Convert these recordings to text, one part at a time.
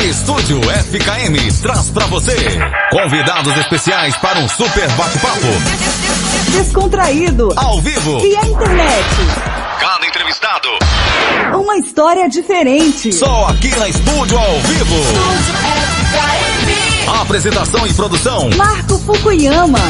A Estúdio FKM traz para você convidados especiais para um super bate-papo. Descontraído. Ao vivo. E a internet. Cada entrevistado. Uma história diferente. Só aqui na Estúdio ao vivo. Apresentação e produção. Marco Fukuyama.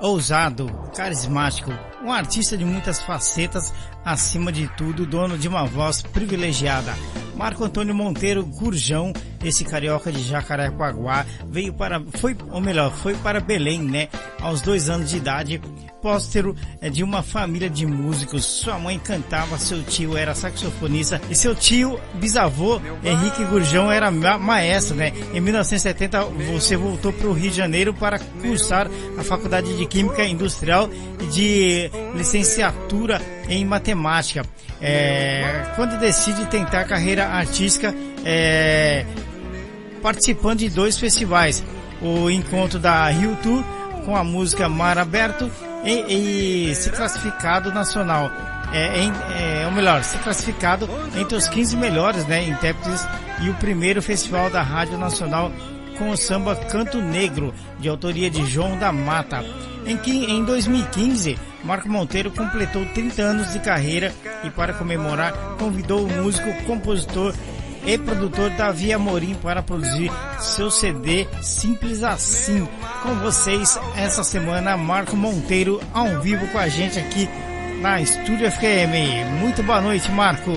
Ousado, carismático, um artista de muitas facetas, acima de tudo, dono de uma voz privilegiada. Marco Antônio Monteiro Gurjão, esse carioca de Jacarepaguá, veio para, foi, ou melhor, foi para Belém, né? Aos dois anos de idade, póstero é de uma família de músicos. Sua mãe cantava, seu tio era saxofonista e seu tio, bisavô, Henrique Gurjão, era ma maestro, né? Em 1970 você voltou para o Rio de Janeiro para cursar a Faculdade de Química Industrial e licenciatura em Matemática. É, quando decide tentar carreira artística, é, participando de dois festivais, o encontro da Rio Tour com a música Mar Aberto e, e se classificado nacional. É, em, é, ou melhor, se classificado entre os 15 melhores né, intérpretes e o primeiro festival da Rádio Nacional com o samba Canto Negro, de autoria de João da Mata. Em, que, em 2015, Marco Monteiro completou 30 anos de carreira e para comemorar convidou o músico, compositor e produtor Davi Amorim para produzir seu CD Simples Assim. Com vocês essa semana, Marco Monteiro ao vivo com a gente aqui na Estúdio FKM. Muito boa noite, Marco.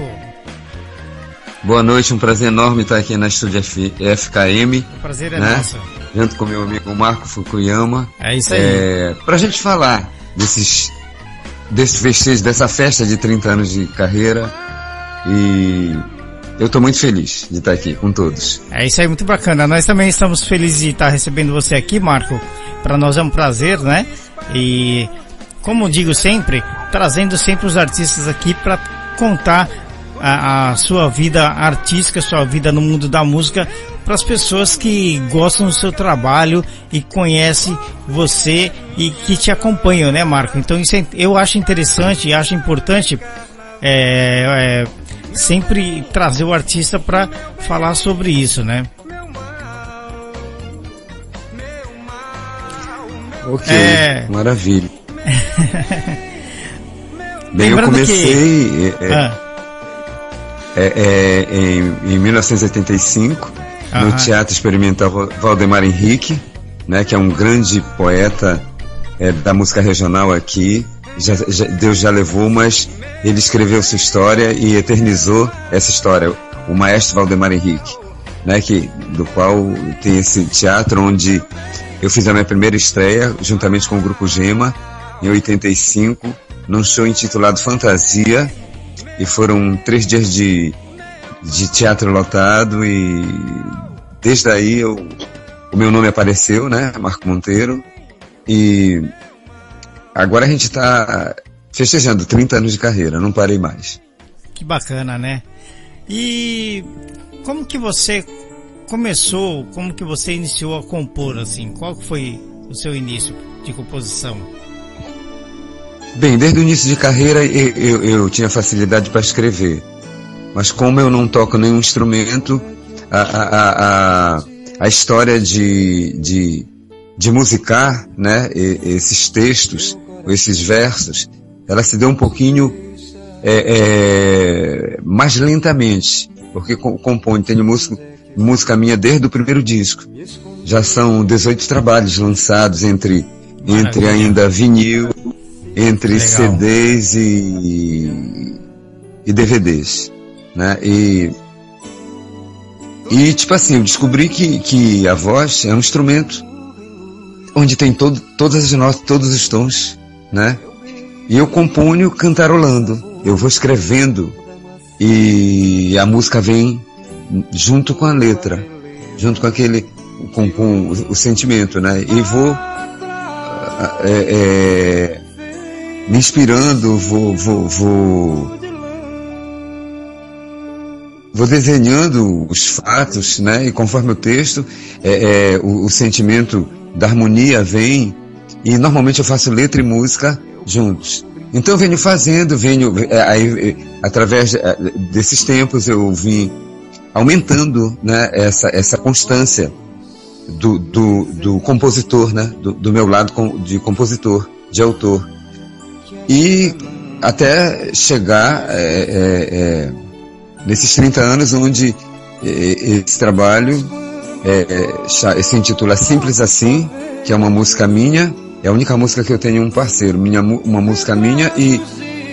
Boa noite, um prazer enorme estar aqui na Estúdio FKM. O prazer é né? nosso. Junto com meu amigo Marco Fukuyama. É isso aí. É, pra gente falar desses, desse festejo, dessa festa de 30 anos de carreira. E eu estou muito feliz de estar aqui com todos. É isso aí, muito bacana. Nós também estamos felizes de estar recebendo você aqui, Marco. Para nós é um prazer, né? E como digo sempre, trazendo sempre os artistas aqui para contar a, a, sua vida artística, sua vida no mundo da música para as pessoas que gostam do seu trabalho e conhecem você e que te acompanham, né, Marco? Então isso é, eu acho interessante e acho importante é, é, sempre trazer o artista para falar sobre isso, né? Ok, é... maravilha. Bem, eu comecei que... é, ah. é, em, em 1985 no Teatro Experimental Valdemar Henrique, né, que é um grande poeta é, da música regional aqui. Já, já, Deus já levou, mas ele escreveu sua história e eternizou essa história. O maestro Valdemar Henrique, né, que, do qual tem esse teatro onde eu fiz a minha primeira estreia juntamente com o grupo Gema em 85 num show intitulado Fantasia e foram três dias de de teatro lotado e desde aí eu, o meu nome apareceu, né? Marco Monteiro. E agora a gente está festejando 30 anos de carreira, não parei mais. Que bacana, né? E como que você começou, como que você iniciou a compor assim? Qual foi o seu início de composição? Bem, desde o início de carreira eu, eu, eu tinha facilidade para escrever. Mas como eu não toco nenhum instrumento, a, a, a, a história de, de, de musicar né, esses textos, esses versos, ela se deu um pouquinho é, é, mais lentamente, porque compõe, tenho música, música minha desde o primeiro disco. Já são 18 trabalhos lançados entre, entre ainda vinil, entre Legal. CDs e, e DVDs né? E e tipo assim, eu descobri que, que a voz é um instrumento onde tem todo, todas as notas, todos os tons, né? E eu componho cantarolando, eu vou escrevendo e a música vem junto com a letra, junto com aquele, com, com o, sentimento, né? E vou é, é, me inspirando, vou, vou, vou vou desenhando os fatos, né? E conforme o texto, é, é, o, o, sentimento da harmonia vem. E normalmente eu faço letra e música juntos. Então eu venho fazendo, venho é, aí através é, desses tempos eu vim aumentando, né, essa essa constância do, do, do compositor, né, do, do meu lado de compositor, de autor e até chegar é, é, é, nesses 30 anos onde é, esse trabalho é, se intitula Simples Assim, que é uma música minha, é a única música que eu tenho um parceiro, minha, uma música minha e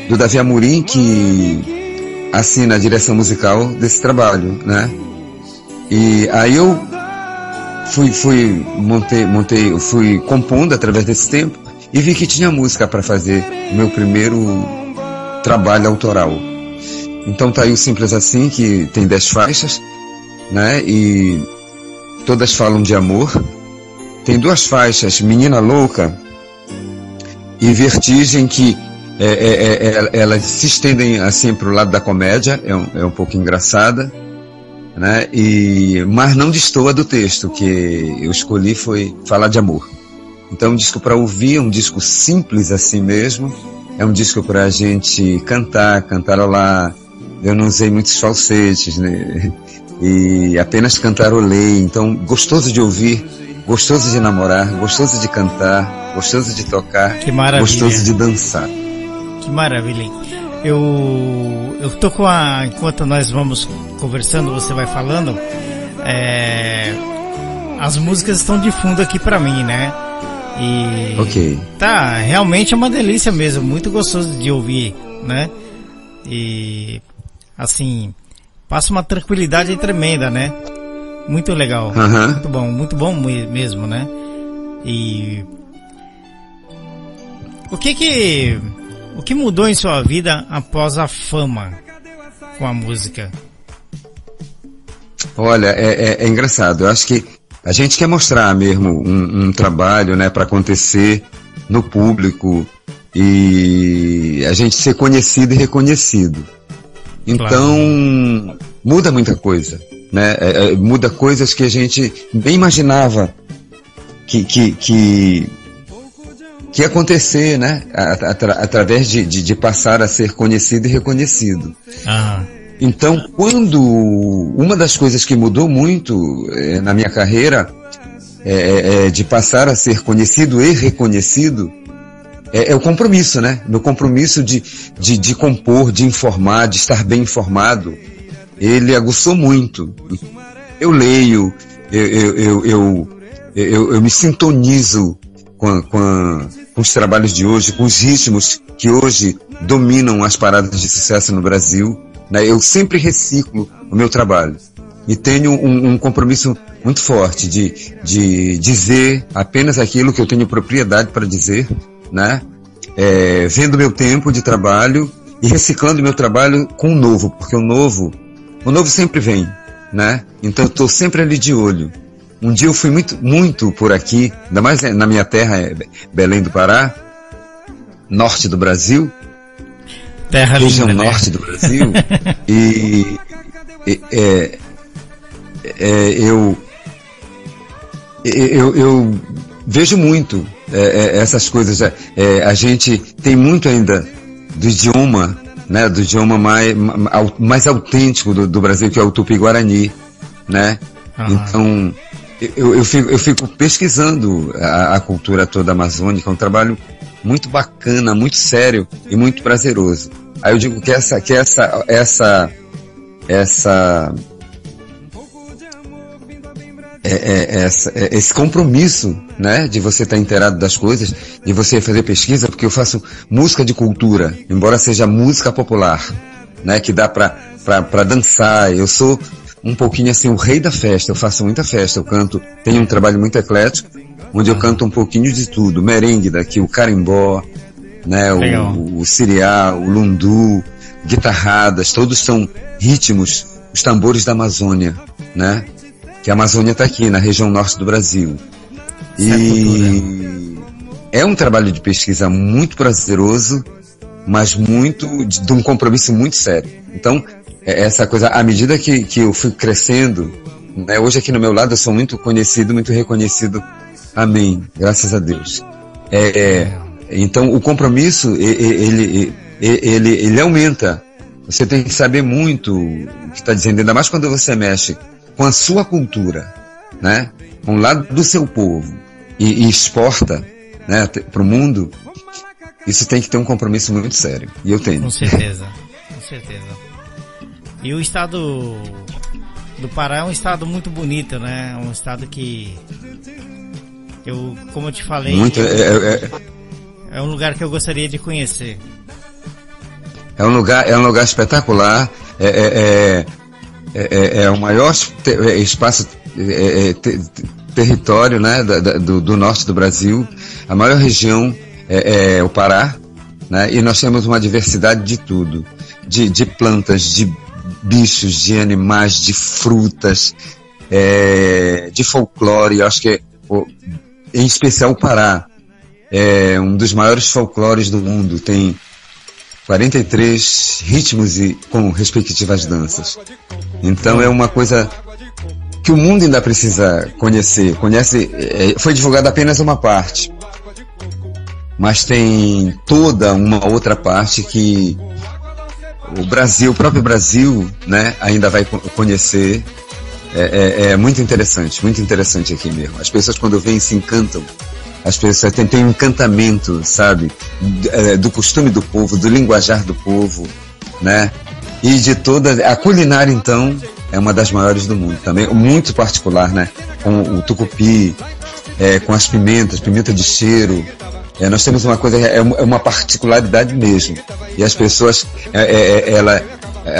do Davi Amorim, que assina a direção musical desse trabalho, né? E aí eu fui, fui, montei, montei, fui compondo através desse tempo e vi que tinha música para fazer o meu primeiro trabalho autoral. Então tá aí o Simples Assim, que tem dez faixas, né? E todas falam de amor. Tem duas faixas, Menina Louca e Vertigem, que é, é, é, é elas se estendem assim para o lado da comédia, é um, é um pouco engraçada, né? E, mas não destoa do texto, que eu escolhi foi falar de amor. Então, um disco para ouvir, um disco simples assim mesmo, é um disco para a gente cantar, cantarolar. Eu não usei muitos falsetes, né? E apenas cantarolei. Então, gostoso de ouvir, gostoso de namorar, gostoso de cantar, gostoso de tocar, que maravilha. gostoso de dançar. Que maravilha. Eu, eu tô com a. Enquanto nós vamos conversando, você vai falando. É, as músicas estão de fundo aqui para mim, né? E ok. Tá, realmente é uma delícia mesmo, muito gostoso de ouvir, né? E assim, passa uma tranquilidade tremenda, né? Muito legal. Uhum. Muito bom, muito bom mesmo, né? E o que que o que mudou em sua vida após a fama com a música? Olha, é, é, é engraçado. Eu acho que a gente quer mostrar mesmo um, um trabalho, né, para acontecer no público e a gente ser conhecido e reconhecido. Então claro. muda muita coisa, né? É, é, muda coisas que a gente nem imaginava que que que, que ia acontecer, né? Atra, através de, de, de, passar a ser conhecido e reconhecido. Ah. Então, quando uma das coisas que mudou muito é, na minha carreira é, é, é, de passar a ser conhecido e reconhecido é, é o compromisso, né? Meu compromisso de, de, de, compor, de informar, de estar bem informado, ele aguçou muito. Eu leio, eu, eu, eu, eu, eu, me sintonizo com, a, com, a, com os trabalhos de hoje, com os ritmos que hoje dominam as paradas de sucesso no Brasil. Né? Eu sempre reciclo o meu trabalho e tenho um, um, compromisso muito forte de, de dizer apenas aquilo que eu tenho propriedade para dizer, né? É, vendo meu tempo de trabalho e reciclando meu trabalho com o novo, porque o novo, o novo sempre vem, né? Então eu estou sempre ali de olho. Um dia eu fui muito, muito por aqui, ainda mais na minha terra, é Belém do Pará, norte do Brasil, Terra região linda, né? norte do Brasil. e, e é, é, eu, eu, eu vejo muito é, é essas coisas. É, é, a gente tem muito ainda do idioma, né, do idioma mais, mais autêntico do, do Brasil, que é o Tupi-Guarani, né? Uhum. Então, eu, eu, fico, eu fico pesquisando a, a cultura toda amazônica, é um trabalho muito bacana, muito sério e muito prazeroso. Aí eu digo que essa, que essa, essa, essa, é, é, essa, é, esse compromisso, né, de você estar inteirado das coisas, de você fazer pesquisa, porque eu faço música de cultura, embora seja música popular, né, que dá para para dançar. Eu sou um pouquinho assim o rei da festa. Eu faço muita festa. Eu canto, tenho um trabalho muito eclético onde eu canto um pouquinho de tudo, merengue daqui, o carimbó, né, o, o siriá, o lundu, guitarradas, todos são ritmos, os tambores da Amazônia, né? Que a Amazônia está aqui, na região norte do Brasil. E é um trabalho de pesquisa muito prazeroso, mas muito de, de um compromisso muito sério. Então, é essa coisa, à medida que, que eu fui crescendo, né, hoje aqui no meu lado eu sou muito conhecido, muito reconhecido Amém. Graças a Deus. É, é, Então o compromisso ele, ele, ele, ele aumenta. Você tem que saber muito o que está dizendo, ainda mais quando você mexe com a sua cultura, né? Com o lado do seu povo e, e exporta né, para o mundo. Isso tem que ter um compromisso muito sério. E eu tenho. Com certeza, com certeza. E o estado do Pará é um estado muito bonito, né? Um estado que eu, como eu te falei, muito, é, é, é, é um lugar que eu gostaria de conhecer. É um lugar, é um lugar espetacular. É, é, é, é o maior espaço, te, território, né, do, do norte do Brasil. A maior região é, o Pará, né? E nós temos uma diversidade de tudo, de, de plantas, de bichos, de animais, de frutas, é, de folclore. Eu acho que, em especial o Pará, é um dos maiores folclores do mundo. Tem 43 ritmos e com respectivas danças. Então é uma coisa que o mundo ainda precisa conhecer. Conhece, é, foi divulgada apenas uma parte, mas tem toda uma outra parte que o Brasil, o próprio Brasil, né, ainda vai conhecer. É, é, é, muito interessante, muito interessante aqui mesmo. As pessoas quando vêm se encantam. As pessoas têm, têm um encantamento, sabe, é, do costume do povo, do linguajar do povo, né? E de toda a culinária então é uma das maiores do mundo também, muito particular, né? Com o tucupi, é, com as pimentas, pimenta de cheiro, é, nós temos uma coisa, é, é uma particularidade mesmo. E as pessoas, é, é, é ela,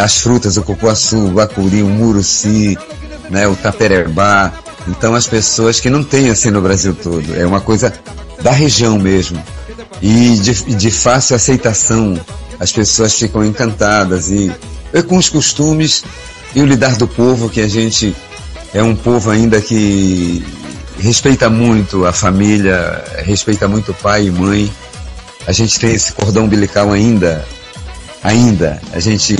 as frutas, o cupuaçu, o bacuri, o muruci, né, o taperebá. Então as pessoas que não têm assim no Brasil todo, é uma coisa da região mesmo. E de, de fácil aceitação, as pessoas ficam encantadas e, e com os costumes e o lidar do povo, que a gente é um povo ainda que respeita muito a família, respeita muito pai e mãe. A gente tem esse cordão umbilical ainda, ainda. A gente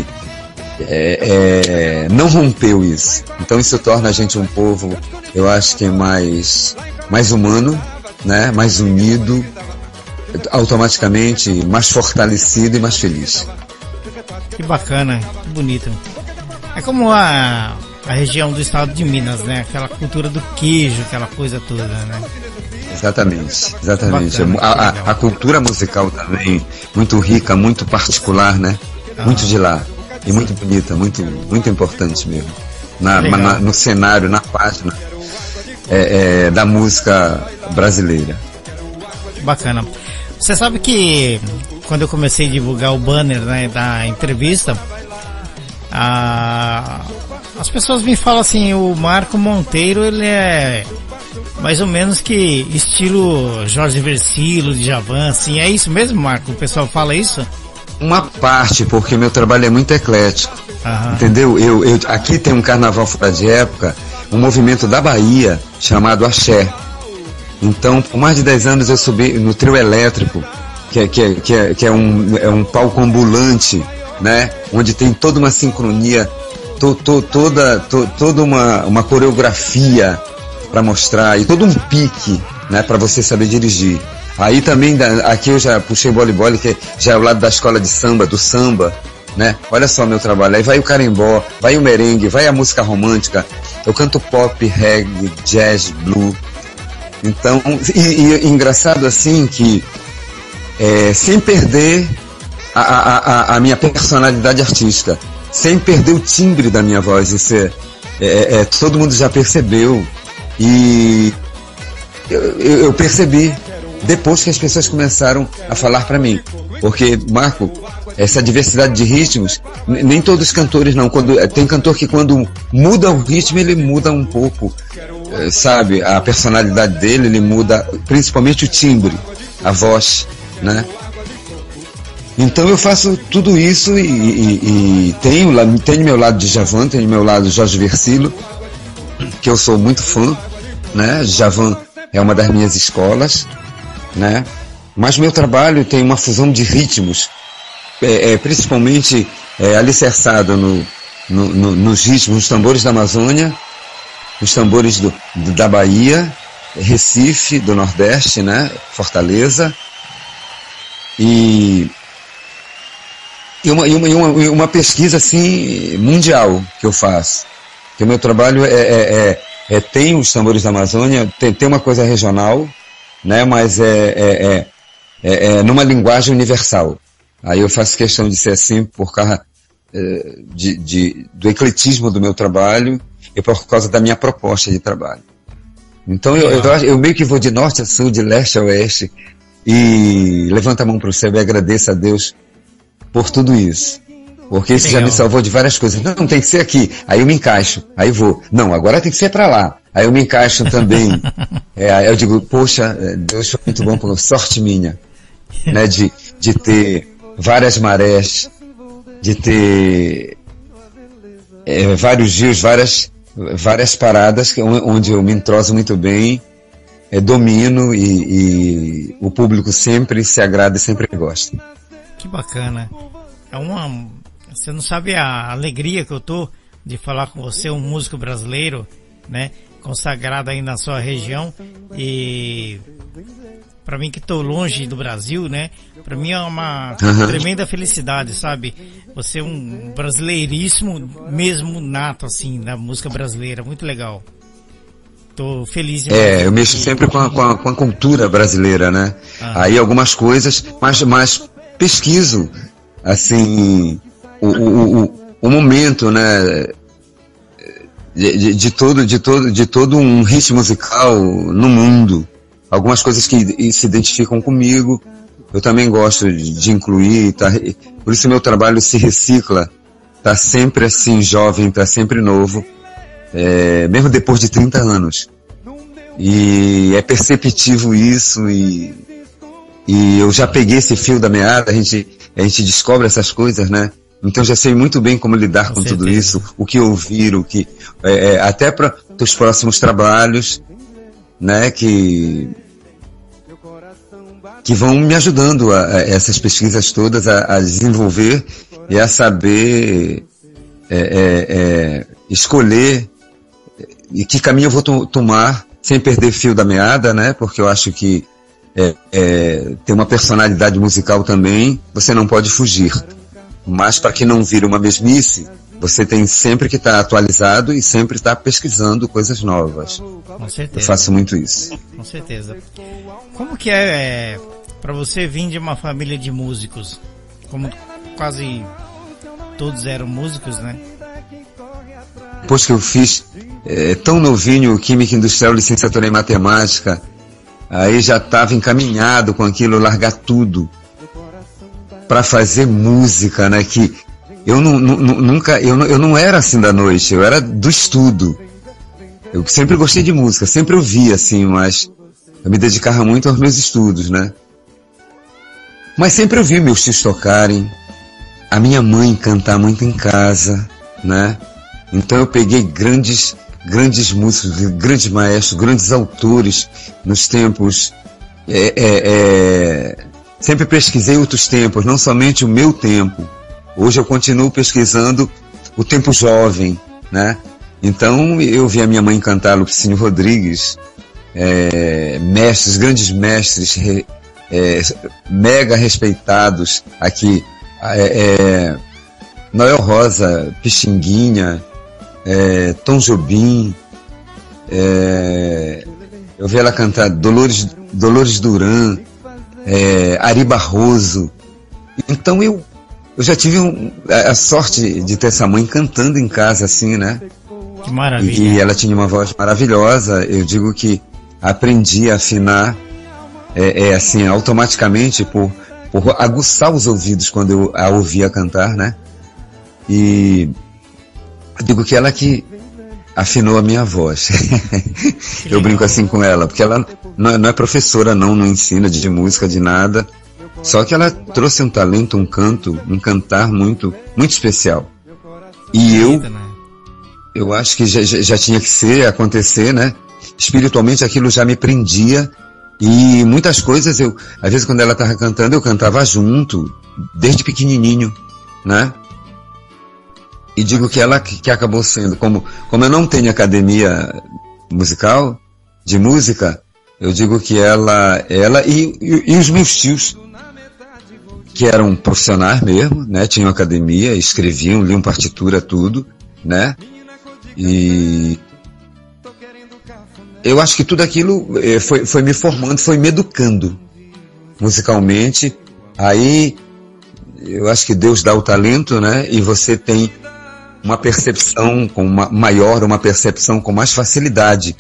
é, é, não rompeu isso. Então isso torna a gente um povo, eu acho que mais, mais humano, né? mais unido, automaticamente mais fortalecido e mais feliz. Que bacana, que bonito. É como a a região do estado de Minas, né? Aquela cultura do queijo, aquela coisa toda, né? Exatamente, exatamente. Bacana, a, a, a, cultura musical também muito rica, muito particular, né? Ah. Muito de lá e muito bonita, muito, muito importante mesmo. Na, na no cenário, na página é, é, da música brasileira. Bacana. Você sabe que quando eu comecei a divulgar o banner né, da entrevista, a, as pessoas me falam assim, o Marco Monteiro, ele é mais ou menos que estilo Jorge Versilo, de Javan, assim, é isso mesmo, Marco? O pessoal fala isso? Uma parte, porque meu trabalho é muito eclético. Aham. Entendeu? Eu, eu, aqui tem um carnaval fora de época, um movimento da Bahia chamado Axé. Então, por mais de 10 anos eu subi no trio elétrico, que é, que é, que é, que é, um, é um palco ambulante, né? Onde tem toda uma sincronia to, to, toda, to, toda uma, uma coreografia para mostrar e todo um pique né, para você saber dirigir. Aí também, aqui eu já puxei voleibol, que já é o lado da escola de samba, do samba, né? Olha só meu trabalho. Aí vai o carimbó, vai o merengue, vai a música romântica. Eu canto pop, reggae, jazz, blue. Então, e, e engraçado assim que é, sem perder a, a, a, minha personalidade artística sem perder o timbre da minha voz. Isso é, é, é todo mundo já percebeu. E eu, eu, percebi depois que as pessoas começaram a falar para mim. Porque, Marco, essa diversidade de ritmos, nem todos os cantores não. Quando, tem cantor que quando muda o ritmo, ele muda um pouco, sabe? A personalidade dele, ele muda, principalmente o timbre, a voz, né? Então eu faço tudo isso e, e, e tenho, tenho meu lado de Javan, tenho meu lado Jorge Versilo, que eu sou muito fã, né? Javan é uma das minhas escolas, né? Mas meu trabalho tem uma fusão de ritmos, é, é principalmente é, no, no, no, nos ritmos, nos tambores da Amazônia, os tambores do, da Bahia, Recife, do Nordeste, né? Fortaleza, E, e, uma, e, uma, e uma, pesquisa assim mundial que eu faço. Que o meu trabalho é, é, é, é tem os tambores da Amazônia, tem, tem uma coisa regional, né, mas é, é, é, é, é numa linguagem universal. Aí eu faço questão de ser assim por causa é, de, de, do ecletismo do meu trabalho e por causa da minha proposta de trabalho. Então eu, eu, eu, meio que vou de norte a sul, de leste a oeste, e levanto a mão para o céu e agradeço a Deus por tudo isso. Porque isso já me salvou de várias coisas. Não, tem que ser aqui. Aí eu me encaixo. Aí vou. Não, agora tem que ser para lá. Aí eu me encaixo também. é, aí eu digo, poxa, Deus foi muito bom, por sorte minha. Né, de, de ter várias marés, de ter é, vários dias, várias várias paradas onde eu me entroso muito bem, é, domino e, e, o público sempre se agrada e sempre gosta. Que bacana. É uma, você não sabe a alegria que eu tô de falar com você, um músico brasileiro, né, consagrado aí na sua região e para mim que estou longe do Brasil, né? Para mim é uma uhum. tremenda felicidade, sabe? Você é um brasileiríssimo mesmo nato assim da música brasileira, muito legal. Tô feliz de É, eu mexo sempre com a, com a, com a cultura brasileira, né? Ah. Aí algumas coisas, mas, mas pesquiso, assim, o, o, o, o momento, né? De, de, de, todo, de todo, de todo um ritmo musical no mundo algumas coisas que se identificam comigo. Eu também gosto de incluir, tá? por isso meu trabalho se recicla, tá sempre assim jovem, tá sempre novo, é, mesmo depois de 30 anos. E é perceptivo isso e, e eu já peguei esse fio da meada, a gente, a gente descobre essas coisas, né? Então já sei muito bem como lidar com, com tudo isso, o que ouvir, o que é, é, até para os próximos trabalhos né, que que vão me ajudando a, a essas pesquisas todas a, a, desenvolver e a saber é, é, é, escolher e que caminho eu vou to tomar sem perder fio da meada, né? Porque eu acho que é, é, tem uma personalidade musical também, você não pode fugir. Mas para que não vire uma mesmice, você tem sempre que estar tá atualizado e sempre estar tá pesquisando coisas novas. Com certeza. Eu faço muito isso. Com certeza. Como que é, é para você vir de uma família de músicos? Como quase todos eram músicos, né? Depois que eu fiz é, tão novinho Química Industrial, licenciatura em Matemática, aí já estava encaminhado com aquilo, largar tudo para fazer música, né? Que eu não, nunca, eu não, eu não era assim da noite, eu era do estudo. Eu sempre gostei de música, sempre ouvia assim, mas eu me dedicava muito aos meus estudos, né? Mas sempre ouvi meus tios tocarem, a minha mãe cantar muito em casa, né? Então eu peguei grandes, grandes músicos, grandes maestros, grandes autores nos tempos. É, é, é, sempre pesquisei outros tempos, não somente o meu tempo. Hoje eu continuo pesquisando o tempo jovem, né? Então eu vi a minha mãe cantar Lupicínio Rodrigues, é, mestres, grandes mestres, é, mega respeitados aqui. É, é, Noel Rosa, Pixinguinha, é, Tom Jobim, é, eu vi ela cantar Dolores, Dolores Duran, Ari Barroso. Então eu eu já tive um, a, sorte de ter essa mãe cantando em casa, assim, né? Que maravilha. E, e ela tinha uma voz maravilhosa. Eu digo que aprendi a afinar, é, é assim, automaticamente, por, por aguçar os ouvidos quando eu a ouvia cantar, né? E digo que ela que afinou a minha voz. eu brinco assim com ela, porque ela não, não é professora, não, não ensina de música, de nada. Só que ela trouxe um talento, um canto, um cantar muito, muito especial. E eu, né? eu acho que já, já tinha que ser, acontecer, né? Espiritualmente aquilo já me prendia e muitas coisas eu, às vezes quando ela estava cantando, eu cantava junto, desde pequenininho, né? E digo que ela que, que acabou sendo, como, como eu não tenho academia musical, de música, eu digo que ela, ela e, e, e os meus tios que eram profissionais mesmo, né? Tinham academia, escreviam, liam partitura, tudo, né? E eu acho que tudo aquilo eh, foi, foi me formando, foi me educando musicalmente. Aí eu acho que Deus dá o talento, né? E você tem uma percepção com uma, maior, uma percepção com mais facilidade.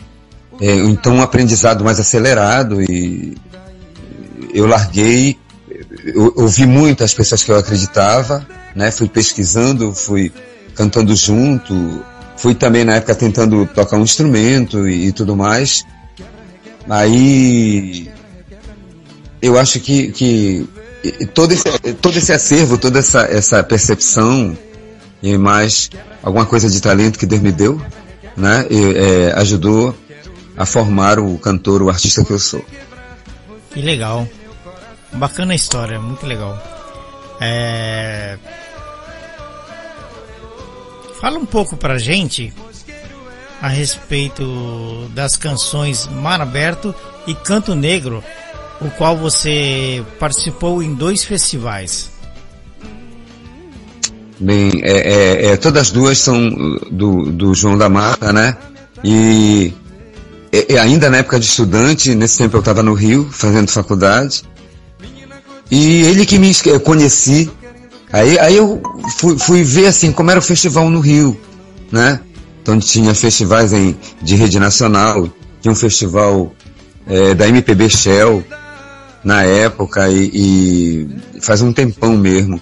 É, então um aprendizado mais acelerado e eu larguei, eu ouvi muito as pessoas que eu acreditava, né? Fui pesquisando, fui cantando junto, fui também na época tentando tocar um instrumento e, e tudo mais. Aí eu acho que, que todo, esse, todo esse acervo, toda essa, essa percepção e mais alguma coisa de talento que Deus me deu, né, e, é, ajudou a formar o cantor, o artista que eu sou. Que legal. Bacana a história, muito legal. É... Fala um pouco pra gente a respeito das canções Mar Aberto e Canto Negro, o qual você participou em dois festivais. Bem, é, é, é, todas duas são do, do João da Mata, né? E é, é ainda na época de estudante, nesse tempo eu estava no Rio, fazendo faculdade. E ele que me eu conheci. Aí, aí eu fui, fui ver assim como era o festival no Rio, né? Então tinha festivais em, de rede nacional, tinha um festival é, da MPB Shell na época e, e, faz um tempão mesmo.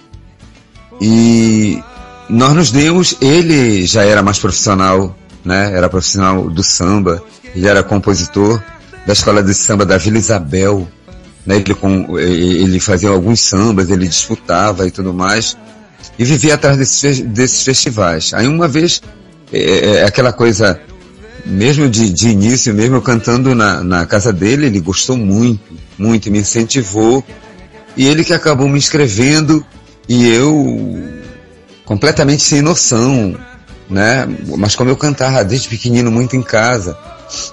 E nós nos demos, ele já era mais profissional, né? Era profissional do samba, ele era compositor da escola de samba da Vila Isabel, né? Ele, com, ele fazia alguns sambas, ele disputava e tudo mais, e vivia atrás desses, desses festivais. Aí uma vez, é, é, é aquela coisa, mesmo de, de início, mesmo cantando na, na casa dele, ele gostou muito, muito, me incentivou, e ele que acabou me inscrevendo, e eu completamente sem noção, né? Mas como eu cantava desde pequenino muito em casa,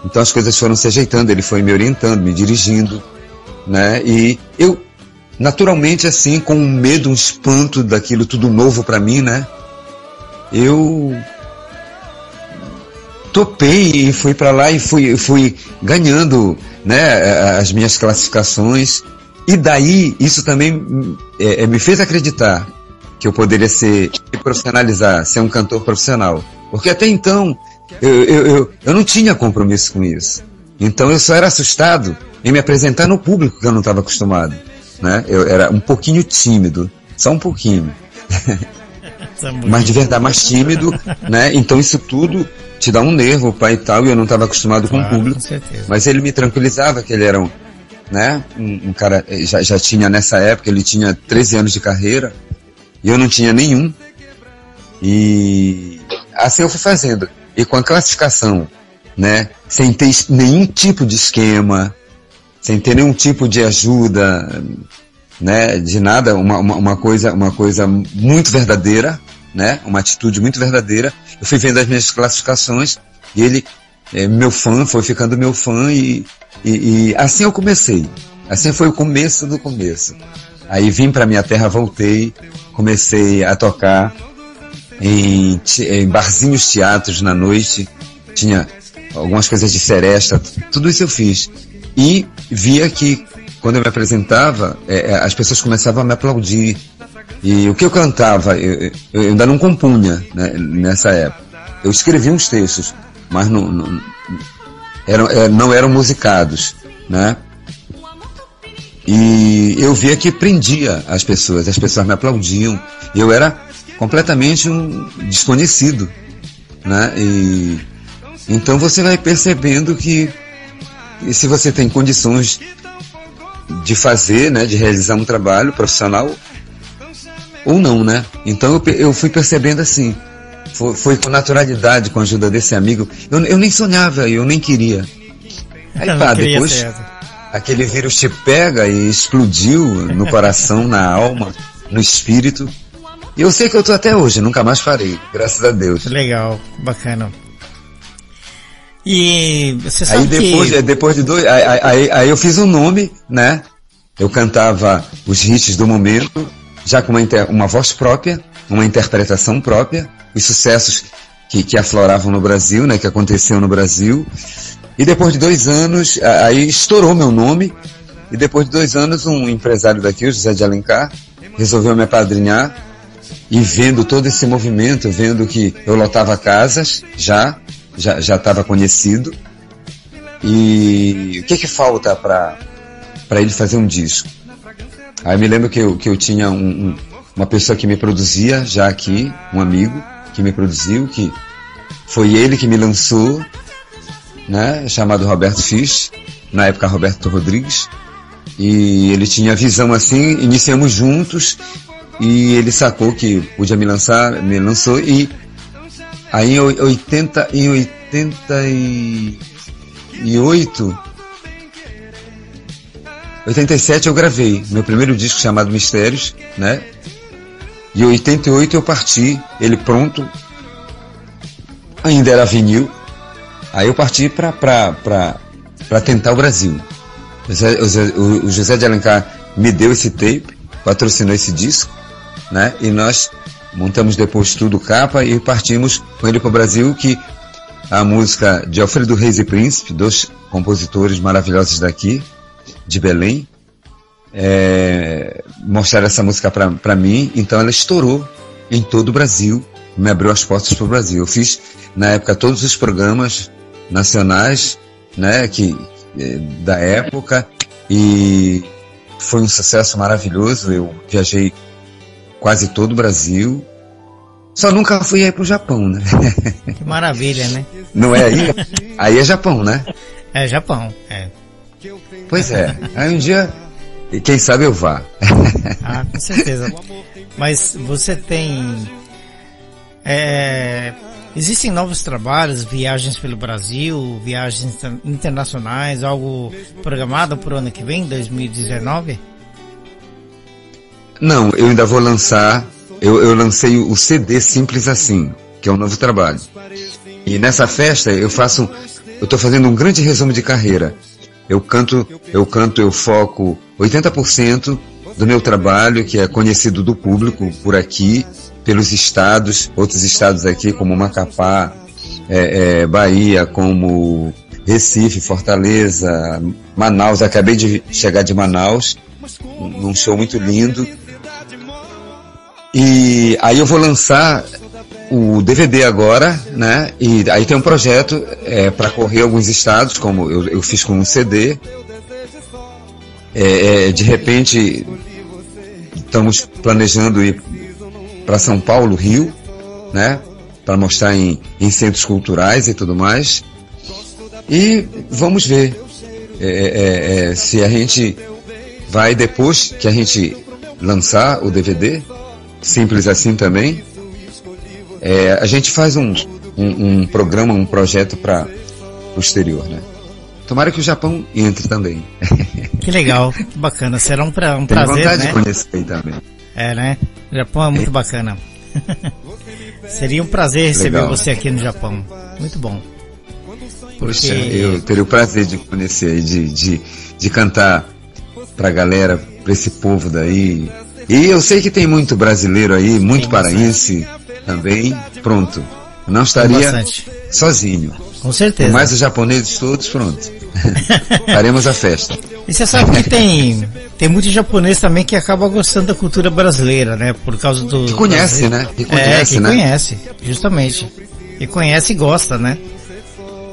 então as coisas foram se ajeitando, ele foi me orientando, me dirigindo, né? E eu, naturalmente, assim, com um medo, um espanto daquilo tudo novo para mim, né? Eu topei e fui para lá e fui, fui ganhando, né, as minhas classificações. E daí, isso também é, é me fez acreditar que eu poderia ser, profissionalizar, ser um cantor profissional. Porque até então, eu, eu, eu, eu não tinha compromisso com isso. Então eu só era assustado em me apresentar no público que eu não estava acostumado. Né? Eu era um pouquinho tímido, só um pouquinho. Mas de verdade mais tímido, né? Então isso tudo te dá um nervo, pai e tal, e eu não estava acostumado claro, com o público. Com mas ele me tranquilizava que ele era um, né? Um, um, cara, eh, já, já tinha nessa época, ele tinha 13 anos de carreira, e eu não tinha nenhum. E assim eu fui fazendo. E com a classificação, né? Sem ter nenhum tipo de esquema, sem ter nenhum tipo de ajuda, né? De nada, uma, uma, uma coisa, uma coisa muito verdadeira, né? Uma atitude muito verdadeira. Eu fui vendo as minhas classificações e ele, é, meu fã, foi ficando meu fã e, e, e assim eu comecei. Assim foi o começo do começo. Aí vim para minha terra, voltei, comecei a tocar em, em barzinhos teatros na noite, tinha algumas coisas de seresta, tudo isso eu fiz. E via que quando eu me apresentava, é, é, as pessoas começavam a me aplaudir. E o que eu cantava, eu, eu ainda não compunha né, nessa época. Eu escrevia uns textos, mas não, não, eram, é, não eram musicados, né? E eu via que prendia as pessoas, as pessoas me aplaudiam. Eu era completamente um desconhecido, né? E então você vai percebendo que se você tem condições de fazer, né, de realizar um trabalho profissional ou não, né? Então eu, eu fui percebendo assim, foi, foi, com naturalidade, com a ajuda desse amigo. Eu, eu nem sonhava, eu nem queria. Aí pá, depois aquele vírus te pega e explodiu no coração, na alma, no espírito. E eu sei que eu tô até hoje, nunca mais farei, graças a Deus. Legal, bacana. E você sabe aí depois, que... depois de dois, aí, aí, aí, eu fiz um nome, né? eu cantava os hits do momento, já com uma, uma voz própria, uma interpretação própria, os sucessos que, que afloravam no Brasil, né, que aconteciam no Brasil. E depois de dois anos, aí estourou meu nome, e depois de dois anos, um empresário daqui, o José de Alencar, resolveu me apadrinhar, e vendo todo esse movimento, vendo que eu lotava casas, já, já estava conhecido, e o que que falta para ele fazer um disco? Aí me lembro que eu, que eu tinha um, um, uma pessoa que me produzia já aqui, um amigo que me produziu, que foi ele que me lançou, né, chamado Roberto Fisch, na época Roberto Rodrigues, e ele tinha visão assim, iniciamos juntos, e ele sacou que podia me lançar, me lançou, e aí em 80, em 88, 87 eu gravei meu primeiro disco chamado Mistérios, né? E em 88 eu parti, ele pronto, ainda era vinil, aí eu parti para tentar o Brasil. O José de Alencar me deu esse tape, patrocinou esse disco, né? E nós montamos depois tudo capa e partimos com ele para o Brasil, que a música de Alfredo Reis e Príncipe, dois compositores maravilhosos daqui, de Belém, é, mostraram essa música para mim, então ela estourou em todo o Brasil, me abriu as portas para o Brasil. Eu fiz, na época, todos os programas nacionais, né, que, é, da época, e foi um sucesso maravilhoso. Eu viajei quase todo o Brasil. Só nunca fui aí pro Japão, né? Que maravilha, né? Não é aí? Aí é Japão, né? É Japão, é. Pois é. Aí um dia, quem sabe eu vá. Ah, com certeza. Mas você tem. É, existem novos trabalhos, viagens pelo Brasil, viagens internacionais, algo programado para o ano que vem, 2019? Não, eu ainda vou lançar. Eu, eu lancei o CD Simples Assim, que é um novo trabalho. E nessa festa eu faço. Eu estou fazendo um grande resumo de carreira. Eu canto, eu canto, eu foco 80% do meu trabalho, que é conhecido do público por aqui, pelos estados, outros estados aqui, como Macapá, é, é, Bahia, como Recife, Fortaleza, Manaus. Acabei de chegar de Manaus, num show muito lindo. E aí eu vou lançar o DVD agora, né? E aí tem um projeto é, para correr alguns estados, como eu, eu fiz com um CD. É, é, de repente estamos planejando ir para São Paulo, Rio, né? Para mostrar em, em, centros culturais e tudo mais. E vamos ver é, é, é, se a gente vai depois que a gente lançar o DVD, simples assim também é, a gente faz um, um, um, programa, um projeto para o exterior, né? Tomara que o Japão entre também. Que legal, que bacana. Será um, pra, um Tenho prazer, vontade né? de conhecer aí também. É, né? O Japão é muito bacana. Seria um prazer receber Legal. você aqui no Japão. Muito bom. Poxa, Porque- eu teria o prazer de conhecer aí, de, de, de cantar pra galera, pra esse povo daí. E eu sei que tem muito brasileiro aí, muito paraense também. Pronto. Eu não estaria sozinho. Com certeza. Mais os japoneses todos, pronto. Faremos a festa. E você sabe que tem, tem muito japonês também que acaba gostando da cultura brasileira, né? Por causa do. Que conhece, né? Que é, conhece, que né? conhece, justamente. Que conhece e gosta, né?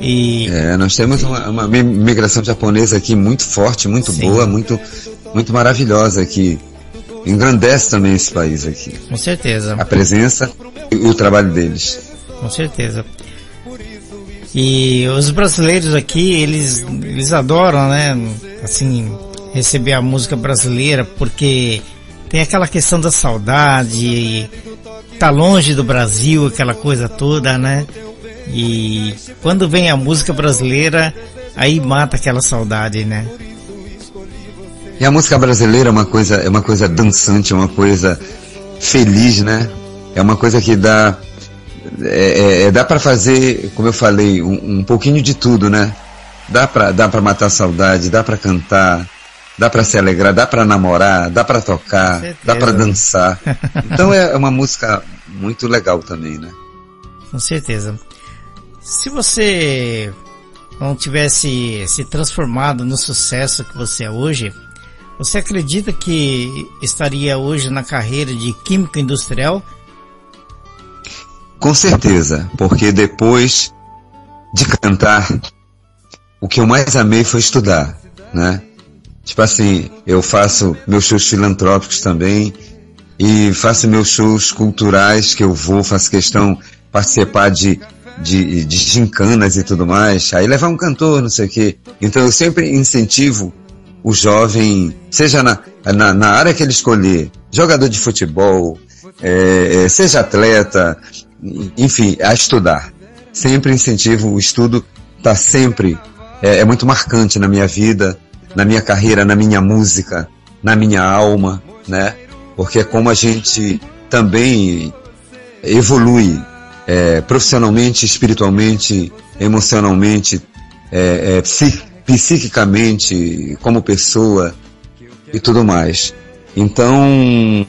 E É, nós temos uma, uma mi- migração japonesa aqui muito forte, muito Sim. boa, muito, muito maravilhosa que engrandece também esse país aqui. com certeza, A presença e o trabalho deles. com certeza. E os brasileiros aqui, eles, eles adoram, né? Assim, receber a música brasileira, porque tem aquela questão da saudade, tá longe do Brasil, aquela coisa toda, né? E quando vem a música brasileira, aí mata aquela saudade, né? E a música brasileira é uma coisa, é uma coisa dançante, é uma coisa feliz, né? É uma coisa que dá, é, é- é- dá para fazer, como eu falei, um, um pouquinho de tudo, né? Dá para dá para matar a saudade, dá para cantar, dá para se alegrar, dá para namorar, dá para tocar, dá para dançar. Então é uma música muito legal também, né? Com certeza. Se você não tivesse se transformado no sucesso que você é hoje, você acredita que estaria hoje na carreira de químico industrial? Com certeza, porque depois de cantar, o que eu mais amei foi estudar, né? Tipo assim, eu faço meus shows filantrópicos também e faço meus shows culturais que eu vou, faço questão participar de, de, de gincanas e tudo mais, aí levar um cantor, não sei o quê. Então eu sempre incentivo o jovem, seja na, na, na área que ele escolher, jogador de futebol, é, seja atleta, enfim, a estudar. Sempre incentivo o estudo, está sempre, é, é muito marcante na minha vida, na minha carreira, na minha música, na minha alma, né? Porque é como a gente também evolui é, profissionalmente, espiritualmente, emocionalmente, é, é, psiquicamente, como pessoa e tudo mais. Então,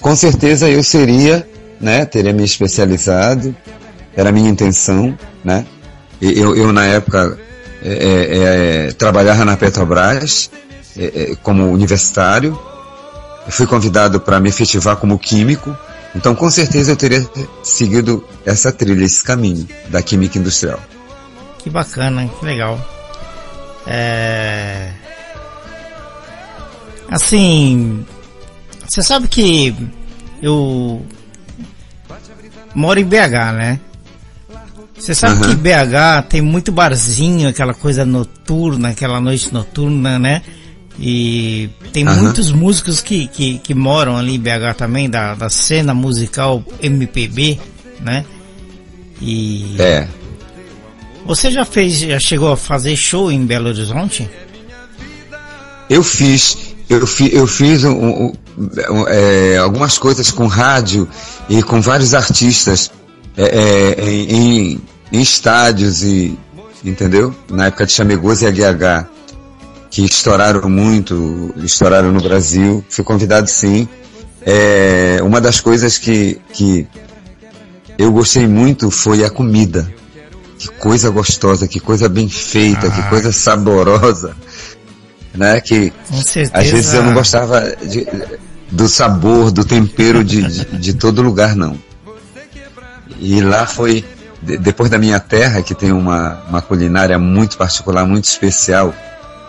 com certeza eu seria, né, teria me especializado, era a minha intenção, né? Eu, eu na época é, é, é trabalhava na Petrobras é, é, como universitário, fui convidado para me efetivar como químico, então com certeza eu teria seguido essa trilha, esse caminho da química industrial. Que bacana, que legal. É... Assim, você sabe que eu moro em BH, né? Você sabe uhum. que BH tem muito barzinho, aquela coisa noturna, aquela noite noturna, né? E tem uhum. muitos músicos que, que, que, moram ali em BH também, da, da cena musical MPB, né? E. É. Você já fez, já chegou a fazer show em Belo Horizonte? Eu fiz, eu, fi, eu fiz um, um, um, é, algumas coisas com rádio e com vários artistas é, é, em, em, estádios e entendeu? Na época de Chamegoso e AGH, que estouraram muito, estouraram no Brasil. Fui convidado sim. É, uma das coisas que, que eu gostei muito foi a comida. Que coisa gostosa, que coisa bem feita, ah. que coisa saborosa. Né? Que às vezes eu não gostava de, do sabor, do tempero de, de, de, todo lugar, não. E lá foi, de, depois da minha terra, que tem uma, uma culinária muito particular, muito especial,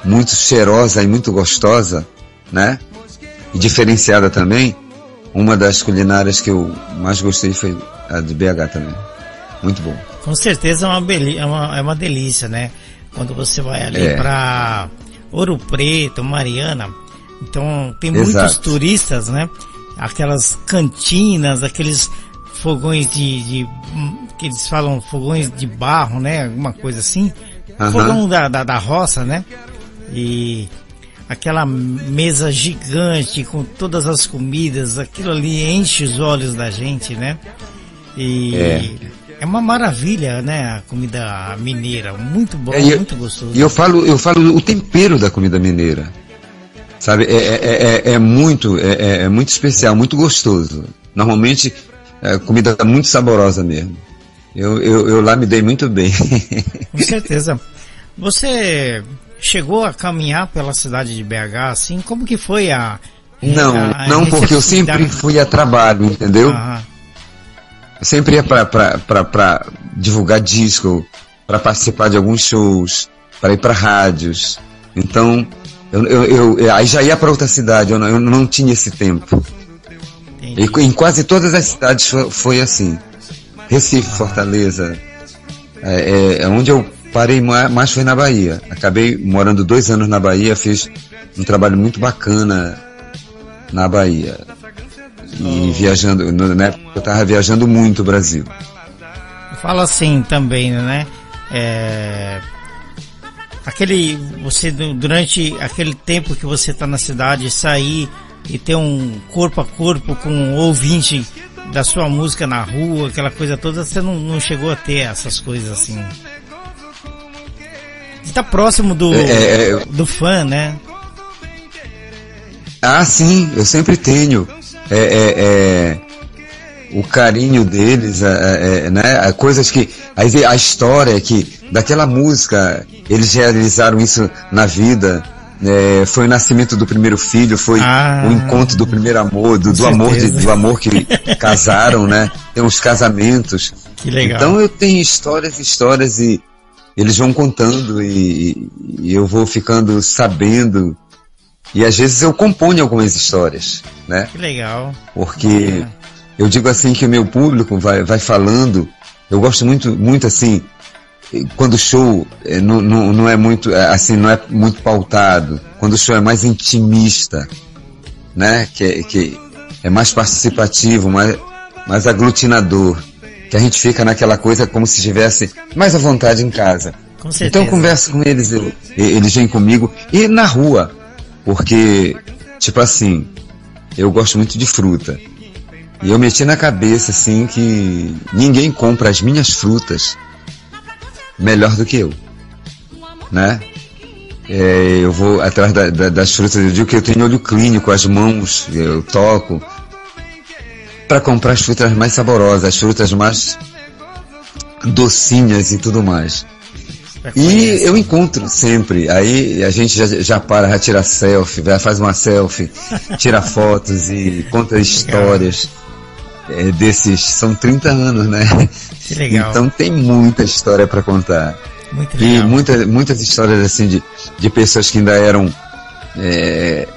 muito cheirosa e muito gostosa, né? E diferenciada também. Uma das culinárias que eu mais gostei foi a de BH também. Muito bom. Com certeza é uma, é uma, é uma delícia, né? Quando você vai ali é. para Ouro Preto, Mariana, então tem Exato. muitos turistas, né? Aquelas cantinas, aqueles fogões de, de, que eles falam fogões de barro, né? Alguma coisa assim. Uhum. Fogão da, da, da roça, né? E aquela mesa gigante com todas as comidas, aquilo ali enche os olhos da gente, né? E é. É uma maravilha, né? A comida mineira, muito bom, é, muito gostoso. E eu falo, eu falo o tempero da comida mineira, sabe? É, é, é, é muito, é, é, muito especial, muito gostoso. Normalmente, é comida muito saborosa mesmo. Eu, eu, eu lá me dei muito bem. Com certeza. Você chegou a caminhar pela cidade de BH, assim? Como que foi a... Não, não, porque eu sempre fui a trabalho, entendeu? Aham sempre ia para divulgar disco, para participar de alguns shows, para ir para rádios. Então, eu, eu, eu, aí já ia para outra cidade, eu não, eu não tinha esse tempo. E em quase todas as cidades foi, foi assim. Recife, Fortaleza. É, é, é, onde eu parei mais foi na Bahia. Acabei morando dois anos na Bahia, fiz um trabalho muito bacana na Bahia e viajando, na época eu estava viajando muito o Brasil. Fala assim também, né? É, aquele, você durante aquele tempo que você está na cidade, sair e ter um corpo a corpo com um ouvinte da sua música na rua, aquela coisa toda, você não, não chegou a ter essas coisas assim. Está próximo do, é, é, é, do fã, né? Ah, sim, eu sempre tenho. É, é, é o carinho deles, é, é, né? Coisas que. Aí a história que daquela música, eles realizaram isso na vida. É, foi o nascimento do primeiro filho, foi ah, o encontro do primeiro amor, do, do amor de, do amor que casaram, né? Tem uns casamentos. Que legal. Então eu tenho histórias, histórias e eles vão contando e, e eu vou ficando sabendo e às vezes eu componho algumas histórias, né? Que legal. Porque é. eu digo assim que o meu público vai, vai falando, eu gosto muito, muito assim, quando o show é, não, não, não é muito, é, assim, não é muito pautado, quando o show é mais intimista, né? Que, que é mais participativo, mais, mais aglutinador, que a gente fica naquela coisa como se estivesse mais à vontade em casa. Então eu converso com eles, eu, eles vêm comigo, e na rua, porque, tipo assim, eu gosto muito de fruta. E eu meti na cabeça, assim, que ninguém compra as minhas frutas melhor do que eu. Né? É, eu vou atrás da, da, das frutas, eu digo que eu tenho olho clínico, as mãos, eu toco, para comprar as frutas mais saborosas, as frutas mais docinhas e tudo mais. E eu encontro sempre. Aí a gente já, já para, já tira selfie, já faz uma selfie, tira fotos e conta histórias é, desses. São 30 anos, né? Que legal. Então tem muita história para contar. Muito legal. E muita, muitas histórias assim de, de pessoas que ainda eram é,